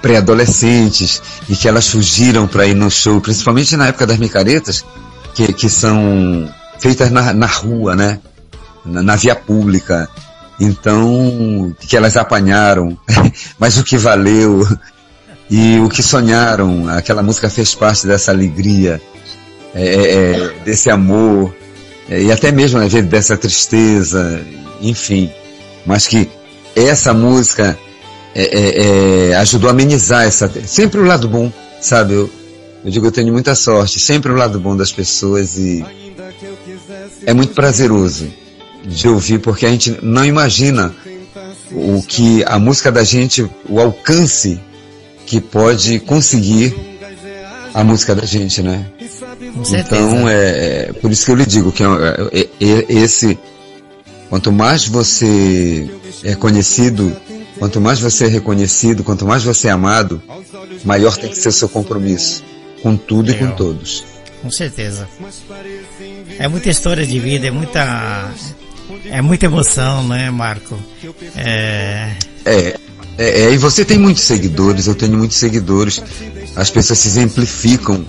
pré-adolescentes e que elas fugiram para ir no show, principalmente na época das micaretas, que, que são feitas na, na rua, né? Na, na via pública. Então, que elas apanharam, mas o que valeu e o que sonharam, aquela música fez parte dessa alegria, é, é, é desse amor, é, e até mesmo às vezes dessa tristeza, enfim. Mas que essa música é, é, ajudou a amenizar essa. Sempre o lado bom, sabe? Eu, eu digo, eu tenho muita sorte, sempre o lado bom das pessoas e é muito prazeroso de ouvir, porque a gente não imagina o que a música da gente, o alcance que pode conseguir a música da gente, né? Então é, é, por isso que eu lhe digo que é, é, é, esse quanto mais você é conhecido, quanto mais você é reconhecido, quanto mais você é amado, maior tem que ser o seu compromisso com tudo Legal. e com todos. Com certeza. É muita história de vida, é muita é muita emoção, né, Marco? É... é... É, é, e você tem muitos seguidores, eu tenho muitos seguidores. As pessoas se exemplificam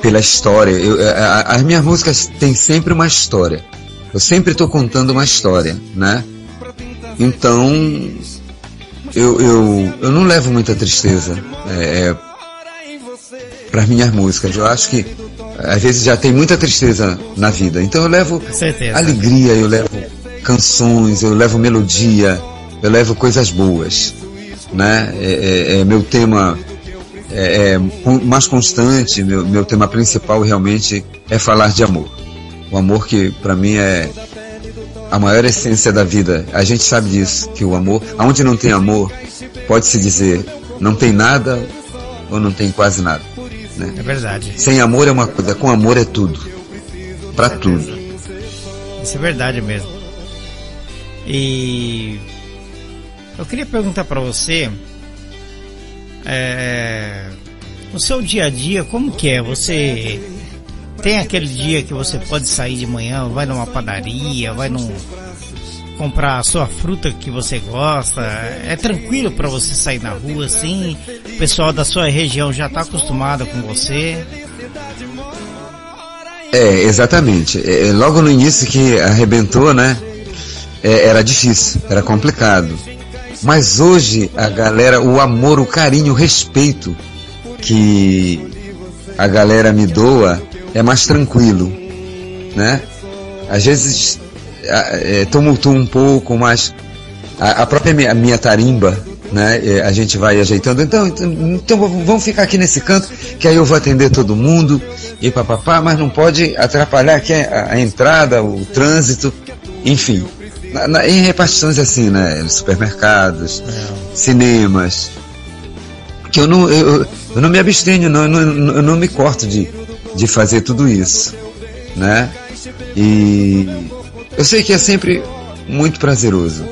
pela história. Eu, a, as minhas músicas têm sempre uma história. Eu sempre estou contando uma história, né? Então, eu, eu, eu não levo muita tristeza é, é para as minhas músicas. Eu acho que às vezes já tem muita tristeza na vida. Então eu levo alegria, eu levo canções, eu levo melodia, eu levo coisas boas. Né? É, é, é meu tema é, é, mais constante, meu, meu tema principal realmente é falar de amor. O amor que para mim é a maior essência da vida. A gente sabe disso, que o amor, aonde não tem amor, pode-se dizer, não tem nada ou não tem quase nada. Né? É verdade. Sem amor é uma coisa, com amor é tudo. Para tudo. Isso é verdade mesmo. E eu queria perguntar para você, é, o seu dia a dia, como que é? Você tem aquele dia que você pode sair de manhã, vai numa padaria, vai num comprar a sua fruta que você gosta? É tranquilo para você sair na rua assim? O pessoal da sua região já está acostumado com você? É, exatamente. É, é, logo no início que arrebentou, né? É, era difícil, era complicado. Mas hoje a galera, o amor, o carinho, o respeito que a galera me doa é mais tranquilo, né? Às vezes é, tumultua um pouco, mas a, a própria minha, minha, tarimba, né? É, a gente vai ajeitando. Então, então, então, vamos ficar aqui nesse canto, que aí eu vou atender todo mundo e papapá, mas não pode atrapalhar aqui a, a entrada, o trânsito, enfim. Na, na, em repartições assim, né? Supermercados, cinemas. Que eu não, eu, eu não me abstenho, não, eu não, eu não me corto de, de fazer tudo isso, né? E eu sei que é sempre muito prazeroso.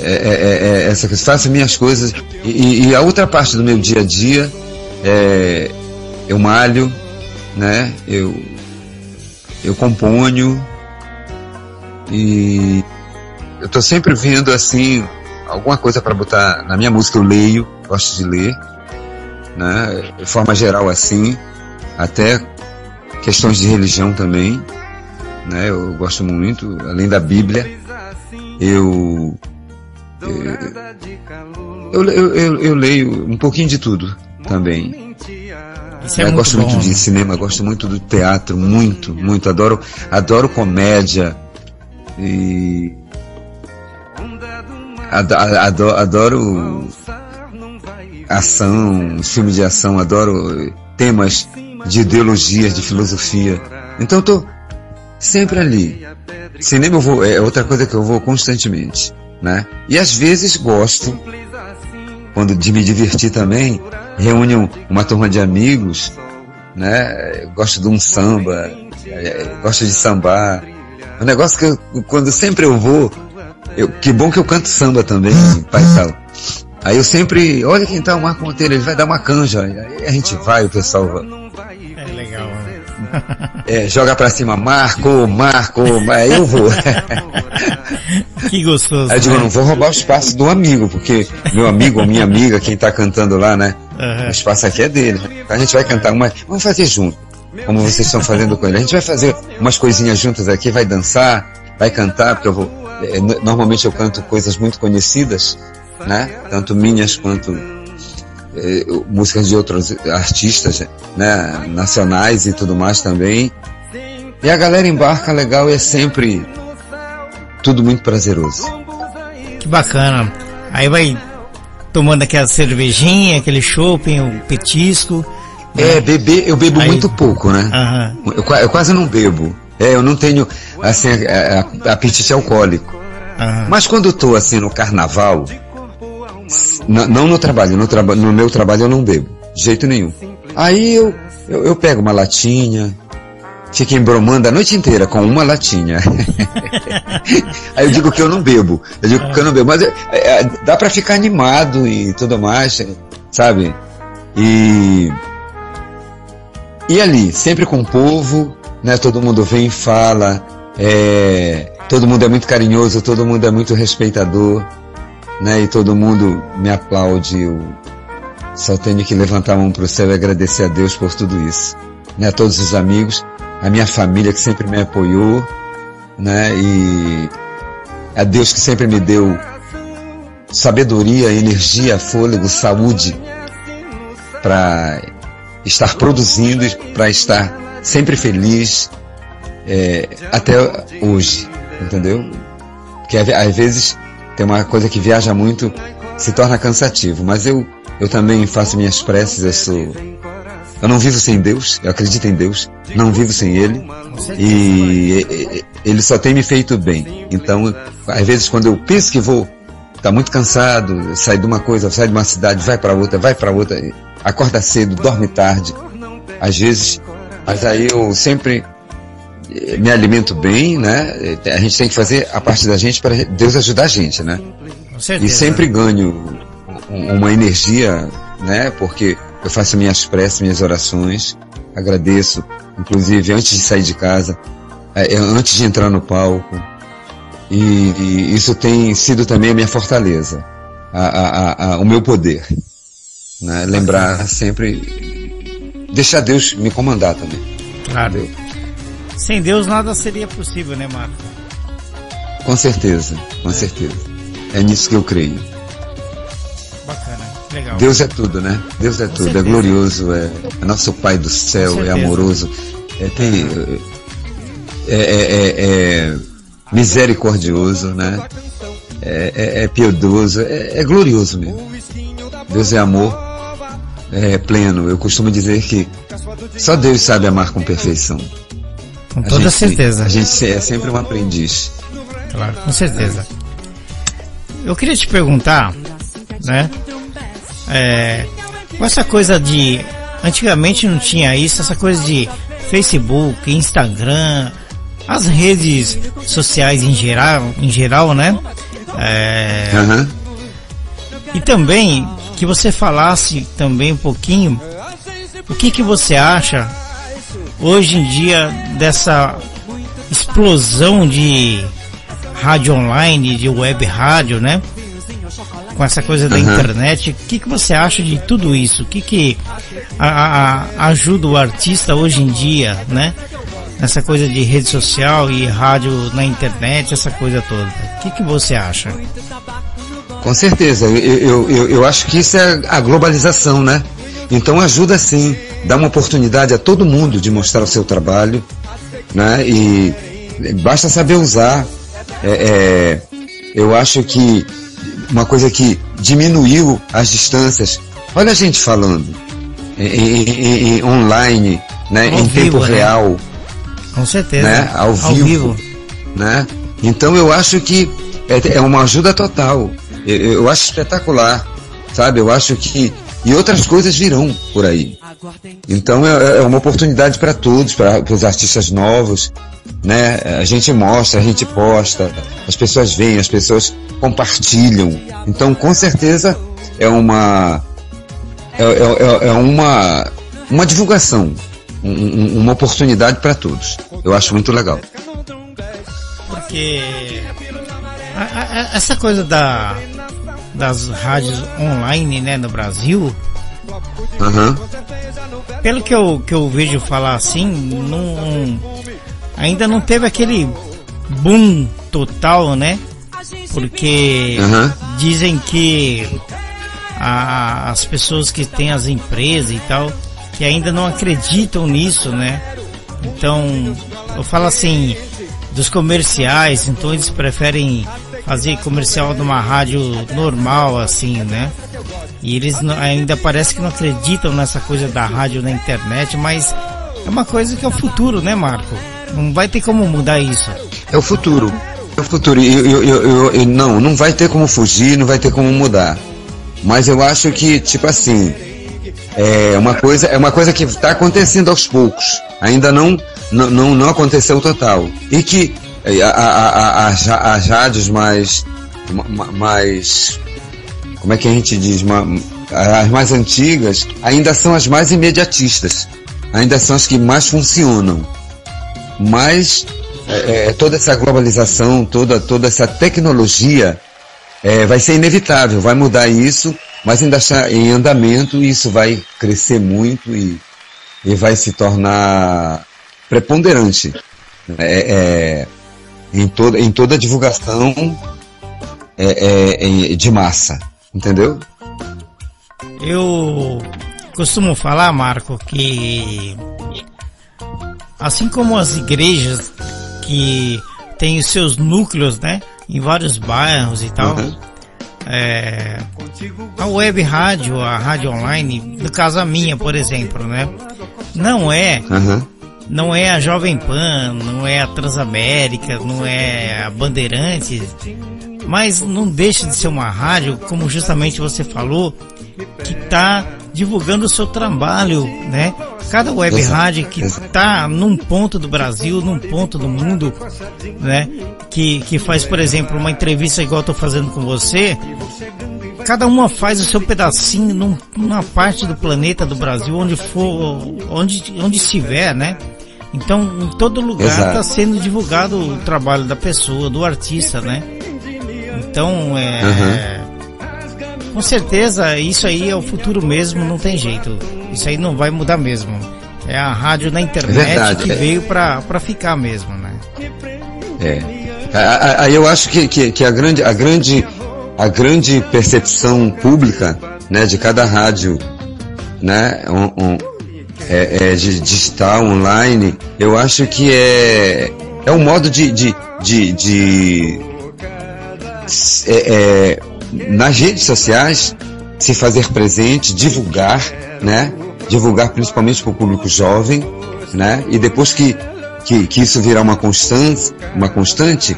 É, é, é, é essa que faço minhas coisas e, e, a outra parte do meu dia a dia é eu malho, né? Eu eu componho e eu tô sempre vendo assim alguma coisa para botar na minha música eu leio, gosto de ler, né? De forma geral assim, até questões de religião também, né? Eu gosto muito, além da Bíblia, eu eu, eu, eu, eu leio um pouquinho de tudo também. É eu gosto bom. muito de cinema, gosto muito do teatro, muito, muito. Adoro, adoro comédia e adoro, adoro ação, filmes de ação, adoro temas de ideologias, de filosofia. Então eu tô sempre ali. Cinema eu vou, é outra coisa que eu vou constantemente, né? E às vezes gosto, quando de me divertir também, reúne uma turma de amigos, né? Gosto de um samba, é, gosto de sambar. Um negócio que eu, quando sempre eu vou, eu, que bom que eu canto samba também, pai tal. Aí eu sempre, olha quem tá o Marco Monteiro, ele vai dar uma canja. Aí a gente vai, o pessoal vai. É? É, joga pra cima, Marco, Marco, aí eu vou. Que gostoso. Aí eu digo, né? não vou roubar o espaço do amigo, porque meu amigo ou minha amiga, quem tá cantando lá, né? Uhum. O espaço aqui é dele. A gente vai cantar uma, vamos fazer junto, como vocês estão fazendo com ele. A gente vai fazer umas coisinhas juntas aqui, vai dançar, vai cantar, porque eu vou, é, normalmente eu canto coisas muito conhecidas, né? Tanto minhas quanto é, músicas de outros artistas, né? Nacionais e tudo mais também. E a galera embarca legal e é sempre tudo muito prazeroso. Que bacana. Aí vai tomando aquela cervejinha, aquele shopping, o petisco. Né? É, beber, eu bebo Aí... muito pouco, né? Uhum. Eu, eu, quase não bebo. É, eu não tenho, assim, a, a, apetite alcoólico. Uhum. Mas quando eu tô, assim, no carnaval, não no trabalho, no, traba no meu trabalho eu não bebo, de jeito nenhum. Aí eu, eu, eu pego uma latinha, fico embromando a noite inteira com uma latinha. Aí eu digo que eu não bebo, eu digo que eu não bebo, mas é, é, dá para ficar animado e tudo mais, sabe? E e ali, sempre com o povo, né? Todo mundo vem e fala, é, todo mundo é muito carinhoso, todo mundo é muito respeitador né? E todo mundo me aplaude. Eu só tenho que levantar a mão para o céu e agradecer a Deus por tudo isso, né? A todos os amigos, a minha família que sempre me apoiou, né? E a Deus que sempre me deu sabedoria, energia, fôlego, saúde para estar produzindo, para estar sempre feliz é, até hoje, entendeu? Porque às vezes tem uma coisa que viaja muito, se torna cansativo. Mas eu, eu também faço minhas preces, eu sou. Eu não vivo sem Deus, eu acredito em Deus, não vivo sem Ele. E Ele só tem me feito bem. Então, às vezes, quando eu penso que vou tá muito cansado, sai de uma coisa, sai de uma cidade, vai para outra, vai para outra, acorda cedo, dorme tarde. Às vezes, mas aí eu sempre me alimento bem, né? A gente tem que fazer a parte da gente para Deus ajudar a gente, né? E sempre ganho uma energia, né? Porque eu faço minhas preces, minhas orações, agradeço, inclusive antes de sair de casa, é, antes de entrar no palco. E, e, isso tem sido também a minha fortaleza, a, a, a, o meu poder. Né? Lembrar sempre, deixar Deus me comandar também. Claro. Entendeu? Sem Deus nada seria possível, né, Marco? Com certeza, com é. certeza. É nisso que eu creio. Bacana, legal. Deus é tudo, né? Deus é com tudo, é certeza. é glorioso, é, é, nosso Pai do céu, é amoroso, é, tem, é, é, é misericordioso, né? É, piedoso, é glorioso mesmo. Deus é amor, é pleno. Eu costumo dizer que só Deus sabe amar com perfeição. Com toda gente, certeza. A gente é sempre um aprendiz. Claro, com certeza. Eu queria te perguntar, né? É, com essa coisa de antigamente não tinha isso, essa coisa de Facebook, Instagram, as redes sociais em geral, em geral, né? É, Aham. e também que você falasse também um pouquinho o que que você acha hoje em dia dessa explosão de rádio online, de web rádio, né? Com essa coisa da Aham. internet, o que que você acha de tudo isso? O que que a- a- ajuda o artista hoje em dia, né? Nessa coisa de rede social e rádio na internet, essa coisa toda. O que que você acha? Com certeza, eu, eu, eu, eu acho que isso é a globalização, né? Então ajuda sim, dá uma oportunidade a todo mundo de mostrar o seu trabalho, né? E basta saber usar. É, é, eu acho que uma coisa que diminuiu as distâncias. Olha a gente falando online, né? Ao em vivo, tempo né? real. Com certeza. Né? Ao vivo. né? Então eu acho que é, é uma ajuda total. Eu, eu acho espetacular, sabe? Eu acho que e outras coisas virão por aí. Então é, é uma oportunidade para todos, para os artistas novos, né? A gente mostra, a gente posta, as pessoas veem, as pessoas compartilham. Então com certeza é uma é, é- é- é uma uma divulgação, um- um- uma oportunidade para todos. Eu acho muito legal. Porque a- a- essa coisa da das rádios online, né, no Brasil, Aham. pelo que eu, que eu vejo falar assim, não, ainda não teve aquele boom total, né? Porque Aham. dizem que a- as pessoas que têm as empresas e tal, que ainda não acreditam nisso, né? Então, eu falo assim, dos comerciais, então eles preferem fazer comercial numa rádio normal, assim, né? E eles ainda parece que não acreditam nessa coisa da rádio na internet, mas é uma coisa que é o futuro, né, Marco? Não vai ter como mudar isso. É o futuro. É o futuro. Eu, eu, eu, eu- não, não vai ter como fugir, não vai ter como mudar. Mas eu acho que, tipo assim, é uma coisa, é uma coisa que está acontecendo aos poucos. Ainda não, não, não, aconteceu total. E que as ra- as rádios mais, ma- ma- mais, como é que a gente diz, as mais antigas, ainda são as mais imediatistas. Ainda são as que mais funcionam. Mas é, é, toda essa globalização, toda, toda essa tecnologia é, vai ser inevitável, vai mudar isso, mas ainda está em andamento e isso vai crescer muito e, e vai se tornar preponderante é, é, em, toda, em toda a divulgação é, é, de massa, entendeu? Eu costumo falar, Marco, que assim como as igrejas que têm os seus núcleos, né, em vários bairros e tal, Uhum. é, a web rádio, a rádio online, no caso a minha, por exemplo, né, não é Aham, não é a Jovem Pan, não é a Transamérica, não é a Bandeirantes, mas não deixa de ser uma rádio, como justamente você falou, que está divulgando o seu trabalho, né? Cada web rádio que está num ponto do Brasil, num ponto do mundo, né? Que, que faz, por exemplo, uma entrevista igual eu tô fazendo com você, cada uma faz o seu pedacinho num- numa parte do planeta do Brasil, onde for, onde, onde estiver, né? Então, em todo lugar está sendo divulgado o trabalho da pessoa, do artista, né? Então, é. Com certeza, isso aí é o futuro mesmo, não tem jeito. Isso aí não vai mudar mesmo. É a rádio na internet verdade, que é. veio pra, pra ficar mesmo, né? É. Aí eu acho que, que, que a, grande, a, grande, a grande percepção pública né, de cada rádio né, um, um, é, é de digital, online, eu acho que é, é um modo de, de, de, de é, é, nas redes sociais se fazer presente, divulgar, né? Divulgar principalmente para o público jovem, né? E depois que, que, que isso virar uma constante, uma constante,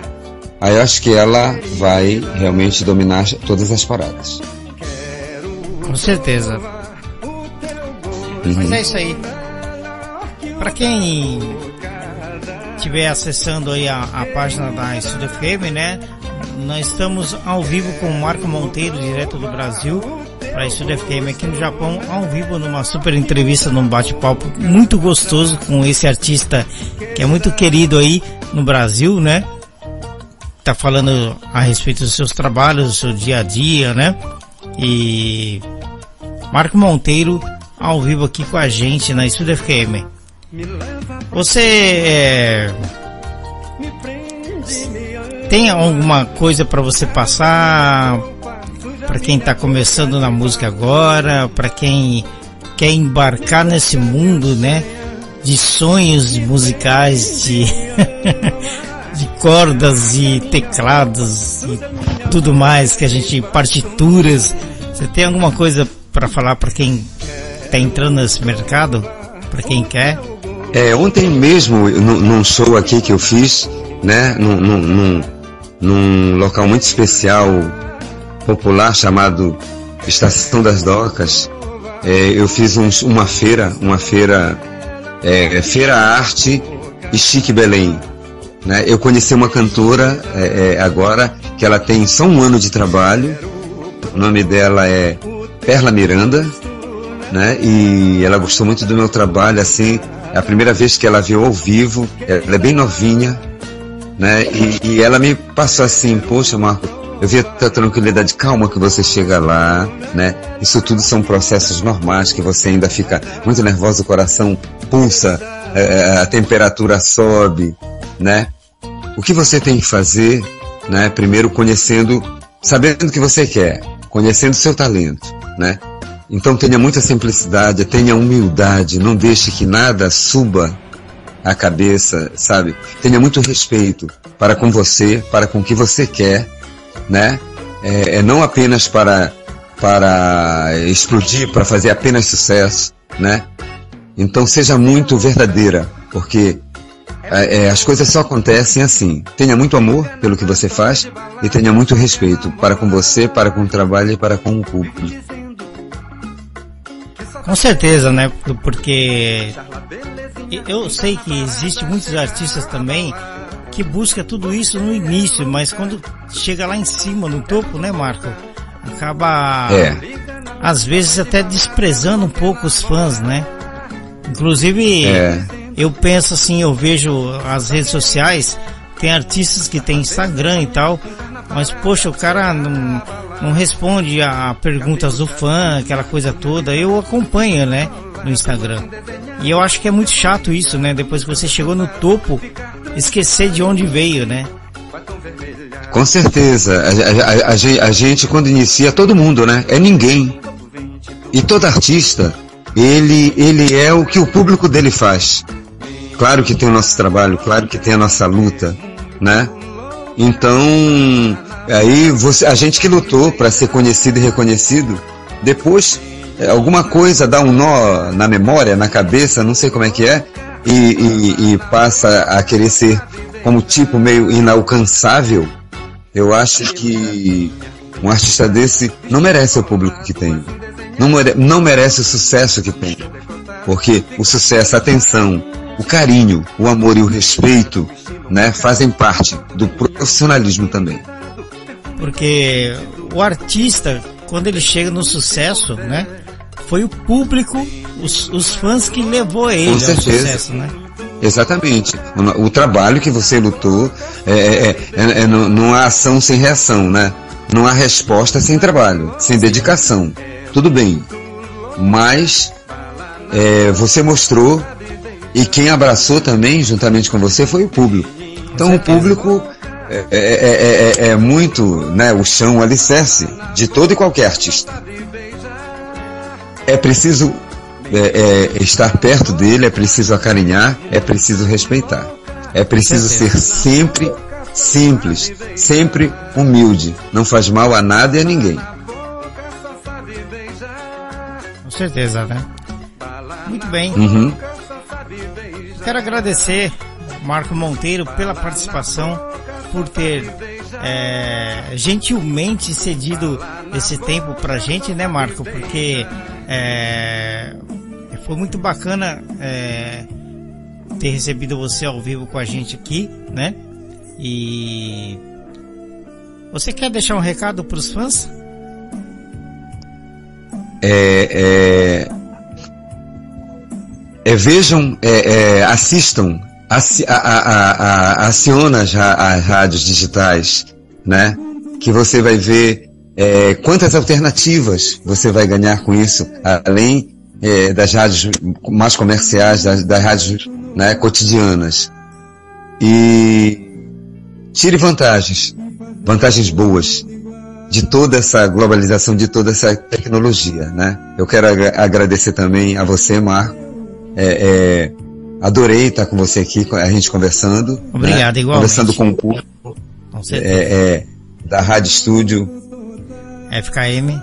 aí eu acho que ela vai realmente dominar todas as paradas. Com certeza. Uhum. Mas é isso aí. Para quem estiver acessando aí a, a página da Estúdio FM, né? Nós estamos ao vivo com o Marco Monteiro, direto do Brasil, para a Estúdio FM aqui no Japão, ao vivo numa super entrevista, num bate-papo muito gostoso com esse artista que é muito querido aí no Brasil, né? Tá falando a respeito dos seus trabalhos, do seu dia a dia, né? E Marco Monteiro ao vivo aqui com a gente na Estúdio FM. Você é, tem alguma coisa para você passar para quem está começando na música agora, para quem quer embarcar nesse mundo, né, de sonhos musicais, de de cordas e teclados e tudo mais que a gente partituras. Você tem alguma coisa para falar para quem está entrando nesse mercado? Para quem quer? É, ontem mesmo, num, show aqui que eu fiz, né, num, num, num, num local muito especial, popular, chamado Estação das Docas, é, eu fiz um, uma feira, uma feira, é, Feira Arte e Chique Belém. Né? Eu conheci uma cantora é, é, agora, que ela tem só um ano de trabalho, o nome dela é Perla Miranda, né? E ela gostou muito do meu trabalho, assim, é a primeira vez que ela viu ao vivo, ela é bem novinha, né? E, e ela me passou assim, poxa, Marco, eu vi a tranquilidade, calma que você chega lá, né? Isso tudo são processos normais que você ainda fica muito nervoso, o coração pulsa, é, a temperatura sobe, né? O que você tem que fazer, né? Primeiro conhecendo, sabendo o que você quer, conhecendo seu talento, né? Então tenha muita simplicidade, tenha humildade, não deixe que nada suba a cabeça, sabe? Tenha muito respeito para com você, para com o que você quer, né? É, é não apenas para para explodir, para fazer apenas sucesso, né? Então seja muito verdadeira, porque é, é, as coisas só acontecem assim. Tenha muito amor pelo que você faz e tenha muito respeito para com você, para com o trabalho e para com o público. Com certeza, né? Porque eu sei que existe muitos artistas também que busca tudo isso no início, mas quando chega lá em cima, no topo, né, Marco? Acaba É. às vezes até desprezando um pouco os fãs, né? Inclusive, É. eu penso assim, eu vejo as redes sociais, tem artistas que tem Instagram e tal, mas poxa, o cara não, não responde a perguntas do fã, aquela coisa toda. Eu acompanho, né, no Instagram. E eu acho que é muito chato isso, né? Depois que você chegou no topo, esquecer de onde veio, né? Com certeza. A, a- a- a gen- a gente, quando inicia, todo mundo, né? É ninguém. E todo artista, ele, ele é o que o público dele faz. Claro que tem o nosso trabalho, claro que tem a nossa luta, né? Então, aí você, a gente que lutou para ser conhecido e reconhecido, depois é, alguma coisa dá um nó na memória, na cabeça, não sei como é que é, e, e- e passa a querer ser como tipo meio inalcançável. Eu acho que um artista desse não merece o público que tem, não, mere- não merece o sucesso que tem, porque o sucesso, a atenção, o carinho, o amor e o respeito, né, fazem parte do profissionalismo também. Porque o artista, quando ele chega no sucesso, né? Foi o público, os, os fãs que levou ele ao sucesso, né? Exatamente. O, o trabalho que você lutou é, é, é, é não, não há ação sem reação, né? Não há resposta sem trabalho, sem dedicação. Tudo bem. Mas é, você mostrou e quem abraçou também, juntamente com você, foi o público. Então o público é, é, é, é- é muito né, o chão, o alicerce de todo e qualquer artista. É preciso é, é, estar perto dele, é preciso acarinhar, é preciso respeitar. É preciso ser sempre simples, sempre humilde. Não faz mal a nada e a ninguém. Com certeza, né? Muito bem. Uhum. Quero agradecer Marco Monteiro pela participação, por ter é, gentilmente cedido esse tempo pra gente, né, Marco? Porque é, foi muito bacana é, ter recebido você ao vivo com a gente aqui, né? E você quer deixar um recado para os fãs? É, é, é, vejam, é, é, assistam, assi, a, a, a, aciona as, as rádios digitais, né? Que você vai ver é, quantas alternativas você vai ganhar com isso, além é, das rádios mais comerciais, das, das rádios né, cotidianas. E tire vantagens, vantagens boas de toda essa globalização, de toda essa tecnologia, né? Eu quero ag agradecer também a você, Marco. É, é, adorei estar com você aqui, a gente conversando. Obrigado, né? igualmente. Conversando com o público é, é, da Rádio Estúdio FKM.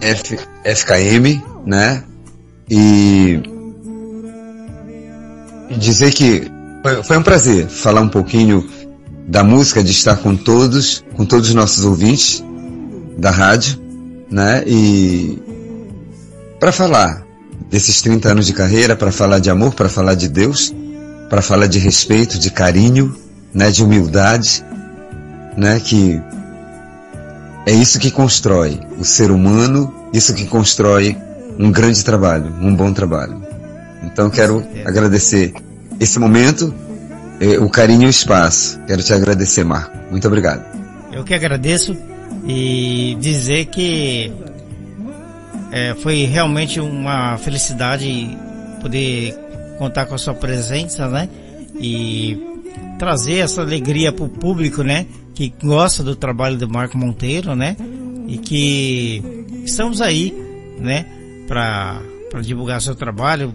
F, FKM, né? E dizer que foi, foi um prazer falar um pouquinho da música, de estar com todos, com todos os nossos ouvintes da rádio, né? E para falar desses 30 anos de carreira, para falar de amor, para falar de Deus, para falar de respeito, de carinho, né, de humildade, né, que é isso que constrói o ser humano, isso que constrói um grande trabalho, um bom trabalho. Então quero agradecer esse momento, eh, o carinho e o espaço. Quero te agradecer, Marco. Muito obrigado. Eu que agradeço e dizer que é, foi realmente uma felicidade poder contar com a sua presença, né? E trazer essa alegria para o público, né? Que gosta do trabalho do Marco Monteiro, né? E que estamos aí, né? Para divulgar seu trabalho,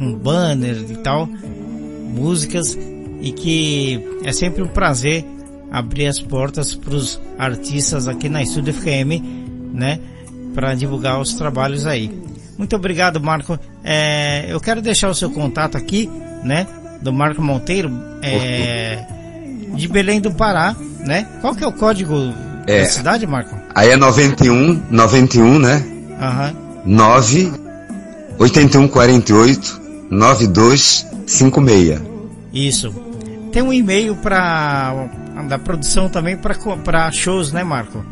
um banner e tal, músicas e que é sempre um prazer abrir as portas para os artistas aqui na Estúdio FKM, né, para divulgar os trabalhos aí. Muito obrigado, Marco. É, eu quero deixar o seu contato aqui, né, do Marco Monteiro, é, de Belém do Pará, né? Qual que é o código é, da cidade, Marco? Aí é 91, 91, né? Aham. Uhum. 9 81 48 9256. Isso. Tem um e-mail para da produção também para shows, né, Marco?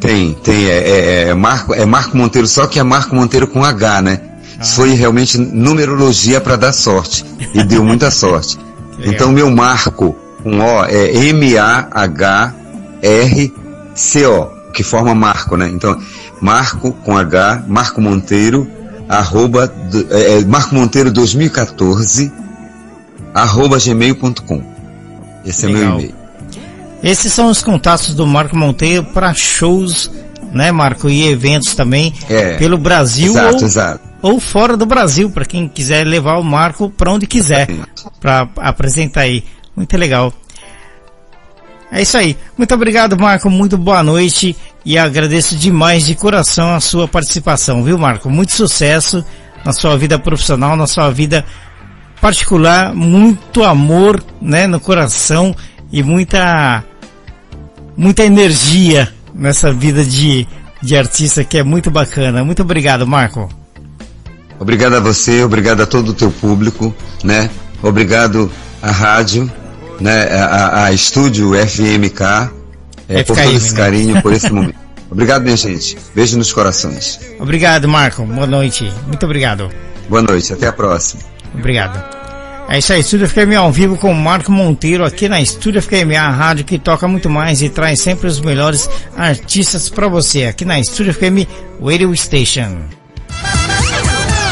Tem, tem. É, é, é, Marco, é Marco Monteiro, só que é Marco Monteiro com H, né? Ah. Foi realmente numerologia para dar sorte. E deu muita sorte. então, meu Marco com O é M-A-H-R-C-O, que forma Marco, né? Então, Marco com H, Marco Monteiro, arroba, é, é Marco Monteiro 2014, arroba gmail.com. Esse Legal. é meu e-mail. Esses são os contatos do Marco Monteiro para shows, né, Marco? E eventos também é, pelo Brasil exato, ou, exato. ou fora do Brasil, para quem quiser levar o Marco para onde quiser, para apresentar aí. Muito legal. É isso aí. Muito obrigado, Marco. Muito boa noite e agradeço demais de coração a sua participação, viu, Marco? Muito sucesso na sua vida profissional, na sua vida particular, muito amor, né, no coração e muita muita energia nessa vida de de artista que é muito bacana. Muito obrigado, Marco. Obrigado a você, obrigado a todo o teu público, né? Obrigado à rádio, né? A, a Estúdio FMK, é, por todo esse né? carinho, por esse momento. Obrigado, minha gente. Beijo nos corações. Obrigado, Marco. Boa noite. Muito obrigado. Boa noite. Até a próxima. Obrigado. É isso aí, Estúdio FKM ao vivo com o Marco Monteiro aqui na Estúdio FKM, a rádio que toca muito mais e traz sempre os melhores artistas para você aqui na Estúdio FKM Radio Station.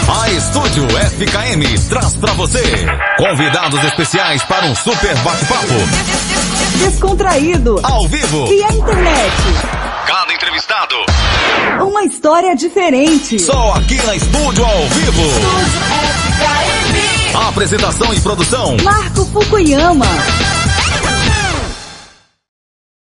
A Estúdio FKM traz para você convidados especiais para um super bate-papo. Descontraído. Ao vivo. E a internet. Cada entrevistado. Uma história diferente. Só aqui na Estúdio ao vivo. Estúdio. Apresentação e produção: Marco Fukuyama.